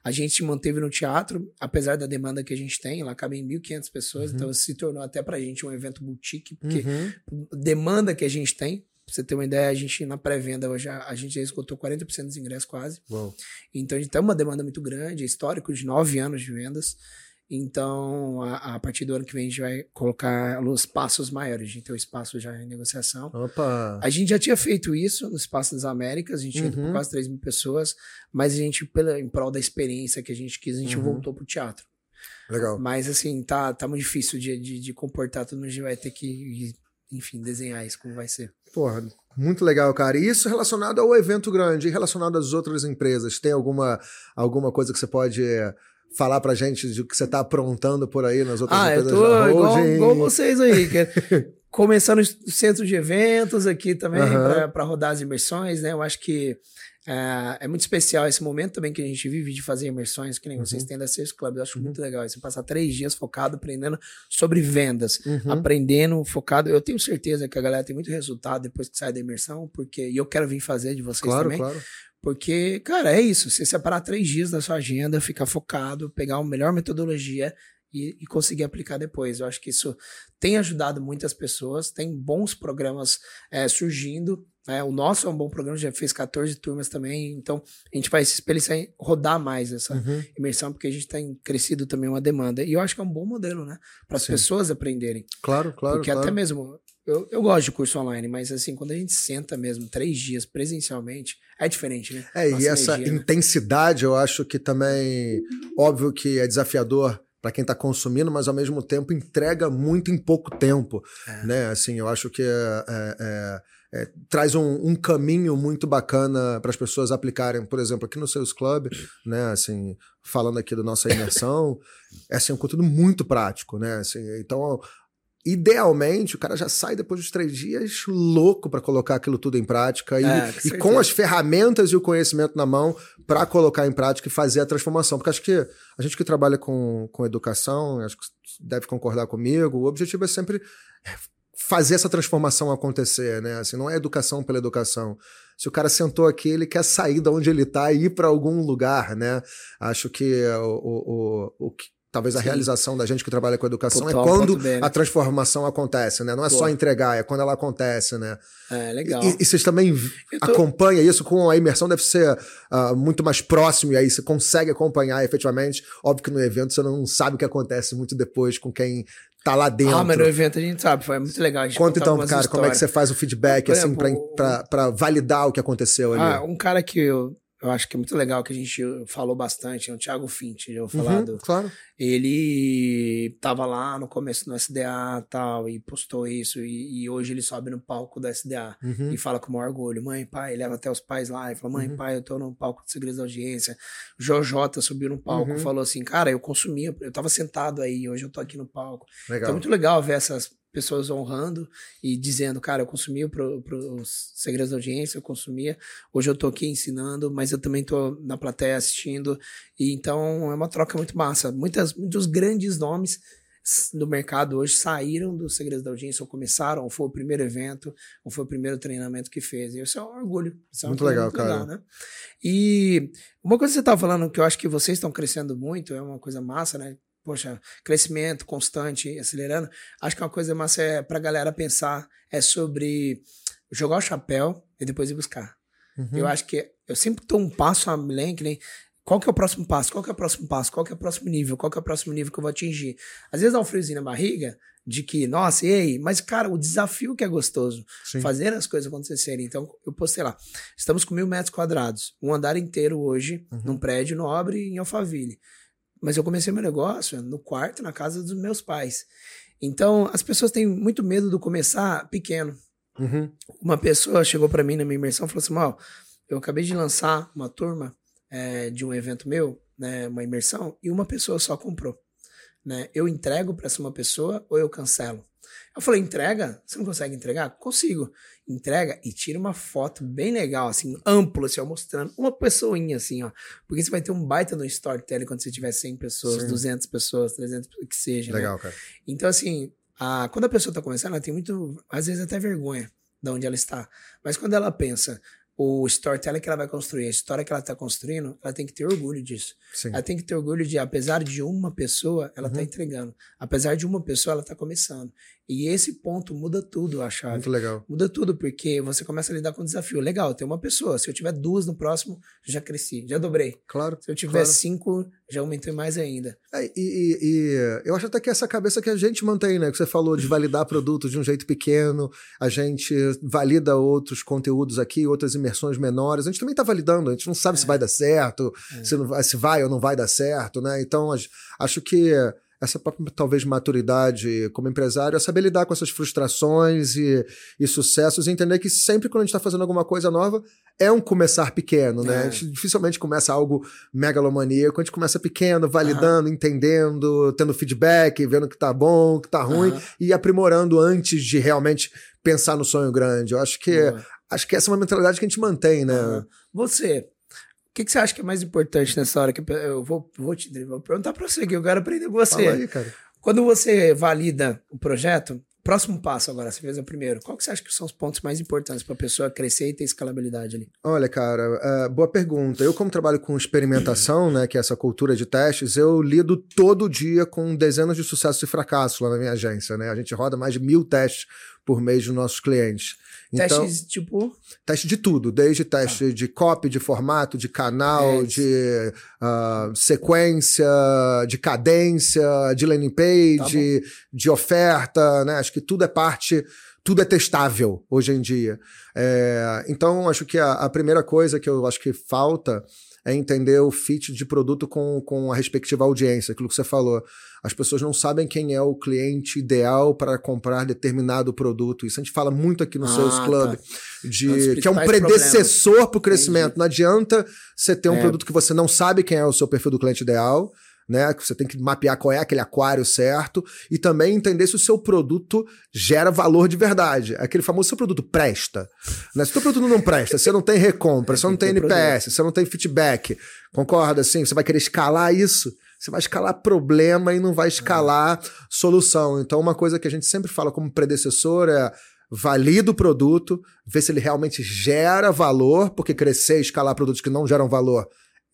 A gente manteve no teatro, apesar da demanda que a gente tem, lá cabem 1.500 pessoas, uhum. então se tornou até pra gente um evento boutique, porque uhum. demanda que a gente tem, Pra você ter uma ideia, a gente na pré-venda hoje a, gente já esgotou 40% dos ingressos quase. Uau. Então a gente tem uma demanda muito grande, é histórico de nove anos de vendas. Então, a, a, partir do ano que vem, a gente vai colocar os passos maiores. A gente tem o espaço já em negociação. Opa. A gente já tinha feito isso no Espaço das Américas, a gente tinha ido por uhum. quase 3 mil pessoas, mas a gente, pela, em prol da experiência que a gente quis, a gente uhum. voltou pro teatro. Legal. Mas assim, tá, tá muito difícil de, de, de comportar tudo, a gente vai ter que enfim, desenhar isso como vai ser. Porra, muito legal, cara. E isso relacionado ao evento grande, e relacionado às outras empresas, tem alguma, alguma coisa que você pode falar pra gente de que você tá aprontando por aí nas outras ah, empresas eu tô igual, igual, vocês aí, que é [LAUGHS] começando o centro de eventos aqui também, uhum. para rodar as imersões, né? Eu acho que é, é, muito especial esse momento também que a gente vive de fazer imersões, que nem uhum. vocês têm da Sales Club. Eu acho uhum. muito legal. Você passar três dias focado, aprendendo sobre vendas, uhum. aprendendo, focado. Eu tenho certeza que a galera tem muito resultado depois que sai da imersão, porque e eu quero vir fazer de vocês claro, também. Claro. Porque, cara, é isso. Você separar três dias da sua agenda, ficar focado, pegar uma melhor metodologia e, e, conseguir aplicar depois. Eu acho que isso tem ajudado muitas pessoas, tem bons programas é, surgindo. Né? O nosso é um bom programa, já fez 14 turmas também, então a gente vai se espelhar em rodar mais essa uhum. imersão, porque a gente tem crescido também uma demanda. E eu acho que é um bom modelo, né? Para as pessoas aprenderem. Claro, claro. Porque claro. até mesmo. Eu, eu gosto de curso online, mas assim, quando a gente senta mesmo três dias presencialmente, é diferente, né? É, Nossa e essa energia, né? intensidade né? eu acho que também, óbvio que é desafiador para quem está consumindo, mas ao mesmo tempo entrega muito em pouco tempo, é. né? Assim, eu acho que é, é, é é, traz um, um, caminho muito bacana para as pessoas aplicarem, por exemplo, aqui no Sales Club, né, assim, falando aqui da nossa imersão, [LAUGHS] é assim, um conteúdo muito prático, né, assim, então, idealmente, o cara já sai depois dos três dias louco para colocar aquilo tudo em prática e, é, com, e com as ferramentas e o conhecimento na mão para colocar em prática e fazer a transformação, porque acho que a gente que trabalha com, com educação, acho que deve concordar comigo, o objetivo é sempre fazer essa transformação acontecer, né? Assim, não é educação pela educação. Se o cara sentou aqui, ele quer sair de onde ele está e ir para algum lugar, né? Acho que o, o, o, o talvez a Sim. realização da gente que trabalha com educação é quando a transformação acontece, né? Não é Pô. só entregar, é quando ela acontece, né? É, legal. E, e vocês também tô... acompanham isso com a imersão, deve ser uh, muito mais próximo, e aí você consegue acompanhar efetivamente. Óbvio que no evento você não sabe o que acontece muito depois com quem tá lá dentro. Ah, mas no evento a gente sabe, foi muito legal. Conta então, cara, histórias. como é que você faz o feedback, assim, para validar o que aconteceu ali? Ah, um cara que eu eu acho que é muito legal que a gente falou bastante, é o Thiago Fint, já vou falar uhum, claro. Ele tava lá no começo no SDA tal, e postou isso, e, e hoje ele sobe no palco do SDA uhum. e fala com o maior orgulho, mãe, pai, leva até os pais lá, e fala, mãe, uhum. pai, eu tô no palco de Segredos da Audiência. O Jojota subiu no palco e uhum. falou assim, cara, eu consumia, eu tava sentado aí, hoje eu tô aqui no palco. Legal. Então é muito legal ver essas pessoas honrando e dizendo, cara, eu consumia para os segredos da audiência, eu consumia, hoje eu tô aqui ensinando, mas eu também tô na plateia assistindo, e então é uma troca muito massa. Muitas, muitos grandes nomes do mercado hoje saíram dos segredos da audiência, ou começaram, ou foi o primeiro evento, ou foi o primeiro treinamento que fez. E isso é um orgulho. Isso é muito legal, muito cara. Legal, né? E uma coisa que você estava falando, que eu acho que vocês estão crescendo muito, é uma coisa massa, né? Poxa, crescimento constante, acelerando. Acho que uma coisa massa é pra galera pensar é sobre jogar o chapéu e depois ir buscar. Uhum. Eu acho que eu sempre tô um passo além, que nem qual que é o próximo passo? Qual que é o próximo passo? Qual que é o próximo nível? Qual que é o próximo nível que eu vou atingir? Às vezes dá um friozinho na barriga de que, nossa, e aí? Mas, cara, o desafio que é gostoso, Sim. fazer as coisas acontecerem. Então, eu postei lá, estamos com mil metros quadrados, um andar inteiro hoje, uhum. num prédio nobre em Alphaville. Mas eu comecei meu negócio no quarto, na casa dos meus pais. Então, as pessoas têm muito medo de começar pequeno. Uhum. Uma pessoa chegou para mim na minha imersão e falou assim: Mal, eu acabei de lançar uma turma é, de um evento meu, né, uma imersão, e uma pessoa só comprou. Né? Eu entrego para essa uma pessoa ou eu cancelo? Eu falei, entrega? Você não consegue entregar? Consigo. Entrega e tira uma foto bem legal, assim, ampla, assim, ó, mostrando uma pessoinha, assim, ó. Porque você vai ter um baita no storytelling quando você tiver 100 pessoas, Sim. 200 pessoas, 300, que seja. Né? Legal, né? cara. Então, assim, a, quando a pessoa tá começando, ela tem muito, às vezes até vergonha de onde ela está. Mas quando ela pensa, o storytelling que ela vai construir, a história que ela está construindo, ela tem que ter orgulho disso. Sim. Ela tem que ter orgulho de, apesar de uma pessoa, ela está uhum. entregando. Apesar de uma pessoa, ela está começando. E esse ponto muda tudo, a chave. Muito legal. Muda tudo, porque você começa a lidar com o desafio. Legal, tem uma pessoa. Se eu tiver duas no próximo, já cresci, já dobrei. Claro. Se eu tiver claro. cinco, já aumentei mais ainda. É, e, e, e, eu acho até que essa cabeça que a gente mantém, né? Que você falou de validar produtos de um jeito pequeno, a gente valida outros conteúdos aqui, outras imersões menores. A gente também está validando, a gente não sabe é. se vai dar certo, é. se, não, se vai ou não vai dar certo, né? Então, acho que essa própria, talvez, maturidade como empresário, é saber lidar com essas frustrações e, e sucessos e entender que sempre quando a gente está fazendo alguma coisa nova, é um começar pequeno, né? É. A gente dificilmente começa algo megalomaníaco, a gente começa pequeno, validando, uhum. entendendo, tendo feedback, vendo que tá bom, que tá ruim uhum. e aprimorando antes de realmente pensar no sonho grande. Eu acho que, acho que essa é uma mentalidade que a gente mantém, né? Uhum. Você, que, que você acha que é mais importante nessa hora? Que eu vou, vou te vou perguntar para você, que eu quero aprender com você. Fala aí, cara. Quando você valida o projeto, próximo passo agora, você fez o primeiro. Qual que você acha que são os pontos mais importantes para a pessoa crescer e ter escalabilidade ali? Olha, cara, uh, boa pergunta. Eu, como trabalho com experimentação, né, que é essa cultura de testes, eu lido todo dia com dezenas de sucessos e fracassos lá na minha agência, né? A gente roda mais de mil testes por mês dos nossos clientes. Então, Testes tipo. Teste de tudo, desde teste ah. de copy, de formato, de canal, é de uh, sequência, de cadência, de landing page, tá de oferta, né? Acho que tudo é parte tudo é testável hoje em dia. É, então, acho que a, a, primeira coisa que eu acho que falta é entender o fit de produto com, com a respectiva audiência, aquilo que você falou. As pessoas não sabem quem é o cliente ideal para comprar determinado produto. Isso a gente fala muito aqui no ah, Sales Club, tá. de, que é um predecessor para o crescimento. Entendi. Não adianta você ter um é. produto que você não sabe quem é o seu perfil do cliente ideal né? Que você tem que mapear qual é aquele aquário certo e também entender se o seu produto gera valor de verdade. Aquele famoso seu produto presta. Né? Se o seu produto não presta, você não tem recompra, você não tem NPS, você não tem feedback, concorda? Assim, você vai querer escalar isso. Você vai escalar problema e não vai escalar solução. Então, uma coisa que a gente sempre fala como predecessor é valida o produto, vê se ele realmente gera valor, porque crescer e escalar produtos que não geram valor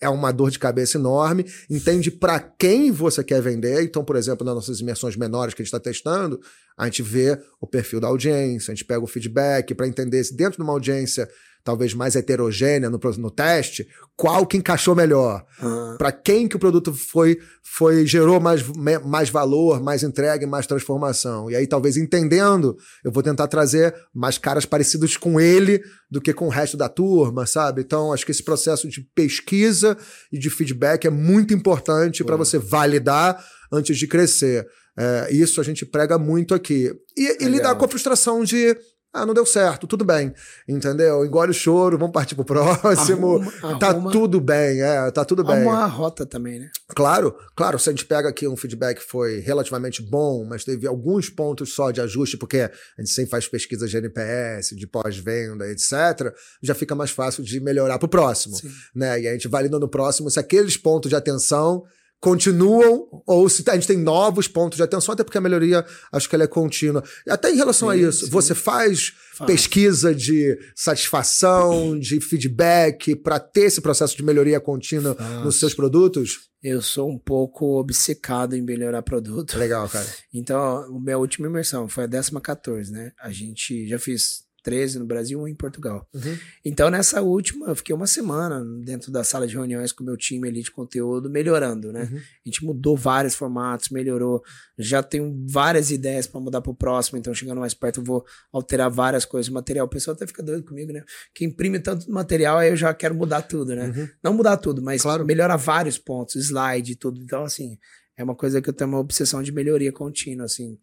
é uma dor de cabeça enorme, entende para quem você quer vender. Então, por exemplo, nas nossas imersões menores que a gente está testando, a gente vê o perfil da audiência, a gente pega o feedback para entender se dentro de uma audiência talvez mais heterogênea no, no teste, qual que encaixou melhor? Uhum. Para quem que o produto foi, foi gerou mais, mais valor, mais entrega, mais transformação? E aí, talvez entendendo, eu vou tentar trazer mais caras parecidos com ele do que com o resto da turma, sabe? Então, acho que esse processo de pesquisa e de feedback é muito importante para você validar antes de crescer. É, isso a gente prega muito aqui. E, e lidar com a frustração de ah, não deu certo, tudo bem. Entendeu? Engole o choro, vamos partir pro próximo. Arruma, tá arruma, tudo bem, é, tá tudo bem. Uma rota também, né? Claro, claro. Se a gente pega aqui um feedback que foi relativamente bom, mas teve alguns pontos só de ajuste, porque a gente sempre faz pesquisas de NPS, de pós-venda, etc., já fica mais fácil de melhorar pro próximo. Sim. Né? E a gente valida no próximo se aqueles pontos de atenção continuam ou se a gente tem novos pontos de atenção, até porque a melhoria acho que ela é contínua. Até em relação sim, a isso, sim. você faz, faz, pesquisa de satisfação, de feedback para ter esse processo de melhoria contínua faz. nos seus produtos? Eu sou um pouco obcecado em melhorar produto. Legal, cara. Então, a minha última imersão foi a 14, né? A gente já fez 13 no Brasil, um em Portugal. Uhum. Então, nessa última, eu fiquei uma semana dentro da sala de reuniões com o meu time ali de conteúdo, melhorando, né? Uhum. A gente mudou vários formatos, melhorou. Já tenho várias ideias para mudar para o próximo, então chegando mais perto eu vou alterar várias coisas. O material, o pessoal até fica doido comigo, né? Que imprime tanto material, aí eu já quero mudar tudo, né? Uhum. Não mudar tudo, mas claro. melhorar vários pontos, slide, tudo. Então, assim, é uma coisa que eu tenho uma obsessão de melhoria contínua, assim.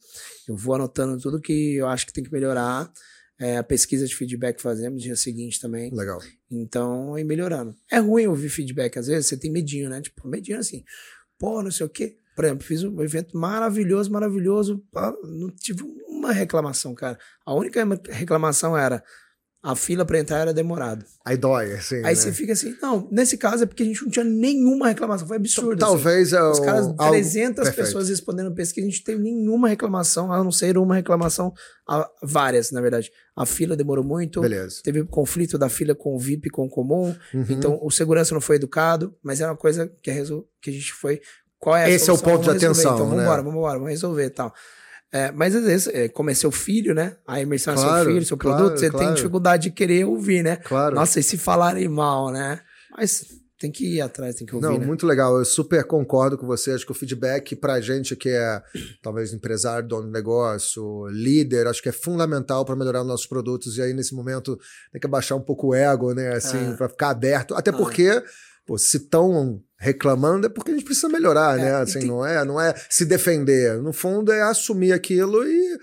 Eu vou anotando tudo que eu acho que tem que melhorar é, a pesquisa de feedback fazemos dia seguinte também. Legal. Então, ir melhorando. É ruim ouvir feedback, às vezes, você tem medinho, né? Tipo, medinho assim, pô, não sei o quê. Por exemplo, fiz um evento maravilhoso, maravilhoso. Não tive uma reclamação, cara. A única reclamação era a fila para entrar era demorado. Aí dói, assim. Aí né? você fica assim, não, nesse caso é porque a gente não tinha nenhuma reclamação, foi absurdo. Talvez assim. é o, Os caras, 300 algo... pessoas respondendo pesquisa, a gente teve nenhuma reclamação, a não ser uma reclamação, várias, na verdade. A fila demorou muito, Beleza. teve conflito da fila com o VIP, com o comum, uhum. então o segurança não foi educado, mas era uma coisa que a, resol... que a gente foi. Qual é a Esse solução? é o ponto vamos de atenção. Então, né? vamos embora, vamos embora, vamos resolver e tal. É, mas às vezes, é, como é seu filho, né? A imersão claro, é seu filho, seu claro, produto, você claro. tem dificuldade de querer ouvir, né? Claro. Nossa, e se falarem mal, né? Mas tem que ir atrás, tem que ouvir. Não, né? muito legal. Eu super concordo com você. Acho que o feedback pra gente que é talvez empresário, dono do negócio, líder, acho que é fundamental para melhorar nossos produtos. E aí, nesse momento, tem que abaixar um pouco o ego, né? Assim, é. para ficar aberto. Até ah. Pô, se estão reclamando é porque a gente precisa melhorar, é, né? Assim, tem... não é, não é se defender. No fundo é assumir aquilo e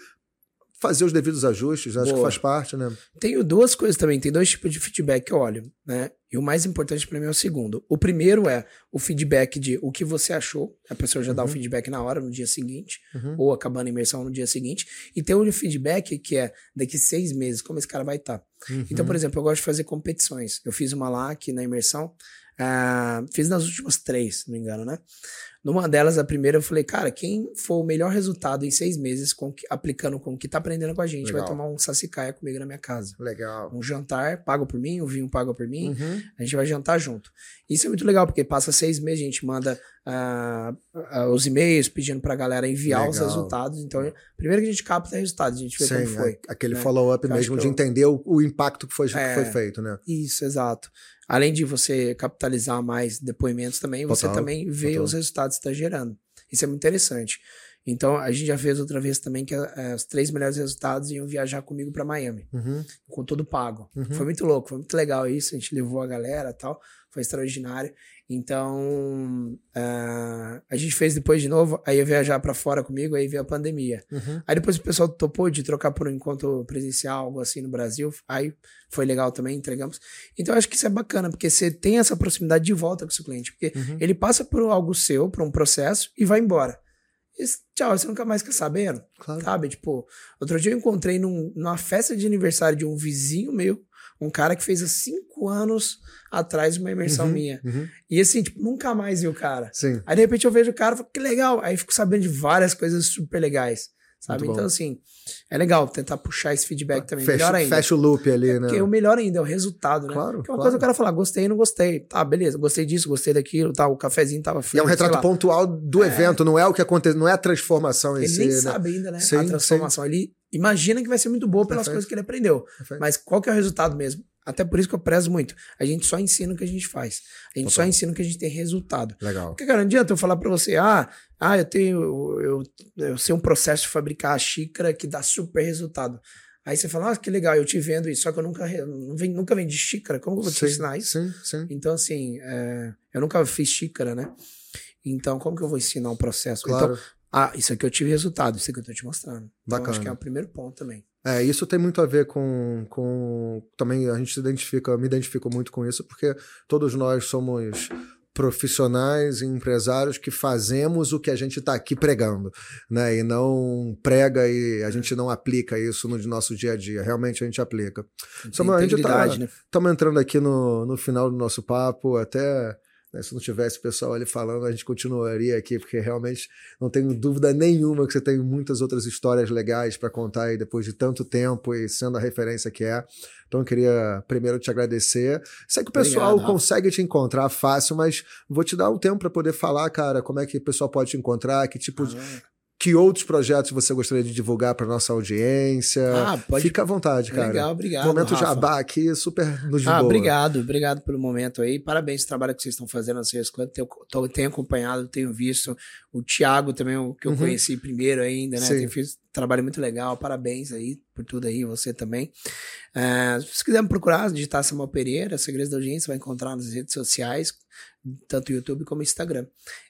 fazer os devidos ajustes, acho Boa. que faz parte, né? Tenho duas coisas também, tem dois tipos de feedback que eu olho, né? E o mais importante para mim é o segundo. O primeiro é o feedback de o que você achou, a pessoa já uhum. dá o uhum. feedback na hora, no dia seguinte, uhum. ou acabando a imersão no dia seguinte. E tem o feedback que é daqui seis meses, como esse cara vai estar. Tá. Uhum. Então, por exemplo, eu gosto de fazer competições. Eu fiz uma lá aqui na imersão, Uh, fiz nas últimas três, se não me engano, né? Numa delas, a primeira, eu falei, cara, quem for o melhor resultado em seis meses com, aplicando com o que tá aprendendo com a gente, Legal. vai tomar um sassicaia comigo na minha casa. Legal. Um jantar, pago por mim, o vinho pago por mim, uhum. a gente vai jantar junto. Isso é muito legal, porque passa seis meses, a gente manda uh, uh, os e-mails pedindo pra galera enviar legal. os resultados. Então, primeiro que a gente capta resultados, a gente vê Sim, como foi. Aquele né? follow-up mesmo de eu... entender o, o, impacto que foi, é, que foi feito, né? Isso, exato além de você capitalizar mais depoimentos também, total, você também vê total. os resultados está gerando. Isso é muito interessante. Então a gente já fez outra vez também que é, os três melhores resultados iam viajar comigo para Miami, uhum. com todo pago. Uhum. Foi muito louco, foi muito legal isso. A gente levou a galera tal, foi extraordinário. Então, uh, a gente fez depois de novo, aí ia viajar para fora comigo, aí veio a pandemia. Uhum. Aí depois o pessoal topou de trocar por um encontro presencial, algo assim no Brasil, aí foi legal também, entregamos. Então, acho que isso é bacana, porque você tem essa proximidade de volta com o seu cliente, porque uhum. ele passa por algo seu, por um processo e vai embora. Tchau, você nunca mais quer saber, claro. sabe? Tipo, outro dia eu encontrei num, numa festa de aniversário de um vizinho meu, um cara que fez há cinco anos atrás uma imersão uhum, minha. Uhum. E assim, tipo, nunca mais vi o cara. Sim. Aí de repente eu vejo o cara e falo, que legal. Aí fico sabendo de várias coisas super legais. Sabe? Então, assim, é legal tentar puxar esse feedback também. Fecha, melhor ainda. Fecha o loop ali, é né? Porque o melhor ainda é o resultado, né? Claro. Porque é uma claro. coisa o cara falar, gostei, não gostei. Tá, beleza, gostei disso, gostei daquilo, tá, o cafezinho tava frio. E é um retrato pontual do é. evento, não é o que acontece, não é a transformação em ele si. Ele nem né? sabe ainda, né? Sim, a transformação. Sim. Ele imagina que vai ser muito boa pelas Perfeito. coisas que ele aprendeu. Perfeito. Mas qual que é o resultado mesmo? Até por isso que eu prezo muito. A gente só ensina o que a gente faz. A gente Total. só ensina o que a gente tem resultado. Legal. Porque, cara, não adianta eu falar para você, ah, ah, eu tenho. Eu, eu sei um processo de fabricar a xícara que dá super resultado. Aí você fala, ah, que legal, eu te vendo isso, só que eu nunca, nunca vendi xícara, como que eu vou te sim, ensinar isso? Sim, sim. Então, assim, é, eu nunca fiz xícara, né? Então, como que eu vou ensinar um processo? Claro. Então, ah, isso aqui eu tive resultado, isso aqui eu tô te mostrando. Bacana. Então, acho que é o primeiro ponto também. É, isso tem muito a ver com, com. Também a gente se identifica, me identifico muito com isso, porque todos nós somos profissionais e empresários que fazemos o que a gente está aqui pregando, né? E não prega e a gente não aplica isso no nosso dia a dia. Realmente a gente aplica. Gente está né? entrando aqui no, no final do nosso papo, até né? Se não tivesse o pessoal ali falando, a gente continuaria aqui, porque realmente não tenho dúvida nenhuma que você tem muitas outras histórias legais para contar aí depois de tanto tempo e sendo a referência que é. Então eu queria primeiro te agradecer. Sei que o pessoal Obrigado, consegue te encontrar fácil, mas vou te dar um tempo para poder falar, cara, como é que o pessoal pode te encontrar, que tipo de, que outros projetos você gostaria de divulgar para nossa audiência? Ah, pode... Fica à vontade, cara. Legal, obrigado. Momento Rafa. jabá aqui, super nos de ah, boa. Obrigado, obrigado pelo momento aí. Parabéns pelo trabalho que vocês estão fazendo no Sales Club. Tenho, tô, tenho acompanhado, tenho visto. O Thiago também, o que eu uhum. conheci primeiro ainda, né? Tem feito um trabalho muito legal. Parabéns aí por tudo aí, você também. Uh, se quiser me procurar, digitar Samuel Pereira, Segredos da Audiência, vai encontrar nas redes sociais, tanto YouTube como Instagram.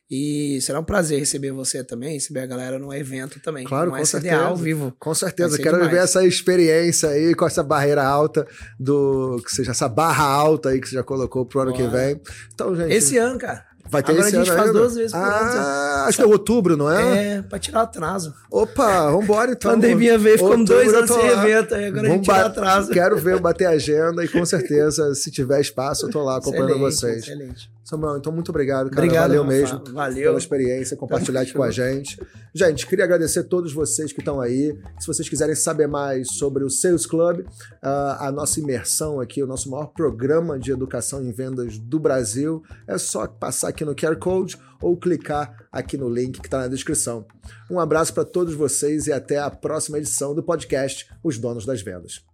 E será um prazer receber você também, receber a galera no evento também. Claro, com certeza. ao vivo. Com certeza. Quero demais. viver essa experiência aí com essa barreira alta do. Que seja essa barra alta aí que você já colocou pro ano Boa. que vem. Então, gente. Esse ano, cara. Vai ter Agora esse a gente faz ainda? duas vezes por ah, ano. Acho que é outubro, não é? É, pra tirar atraso. Opa, vambora então. [LAUGHS] Pandemia veio, ficamos dois anos sem evento, aí agora Vamos a gente tira atraso. Quero ver, [LAUGHS] bater a agenda e com certeza, se tiver espaço, eu tô lá acompanhando excelente, vocês. Excelente. Samuel, então muito obrigado, cara. Obrigado, Valeu mesmo Valeu. pela experiência, compartilhar aqui com a gente. Gente, queria agradecer a todos vocês que estão aí. Se vocês quiserem saber mais sobre o Sales Club, a nossa imersão aqui, o nosso maior programa de educação em vendas do Brasil, é só passar aqui no QR Code ou clicar aqui no link que está na descrição. Um abraço para todos vocês e até a próxima edição do podcast Os Donos das Vendas.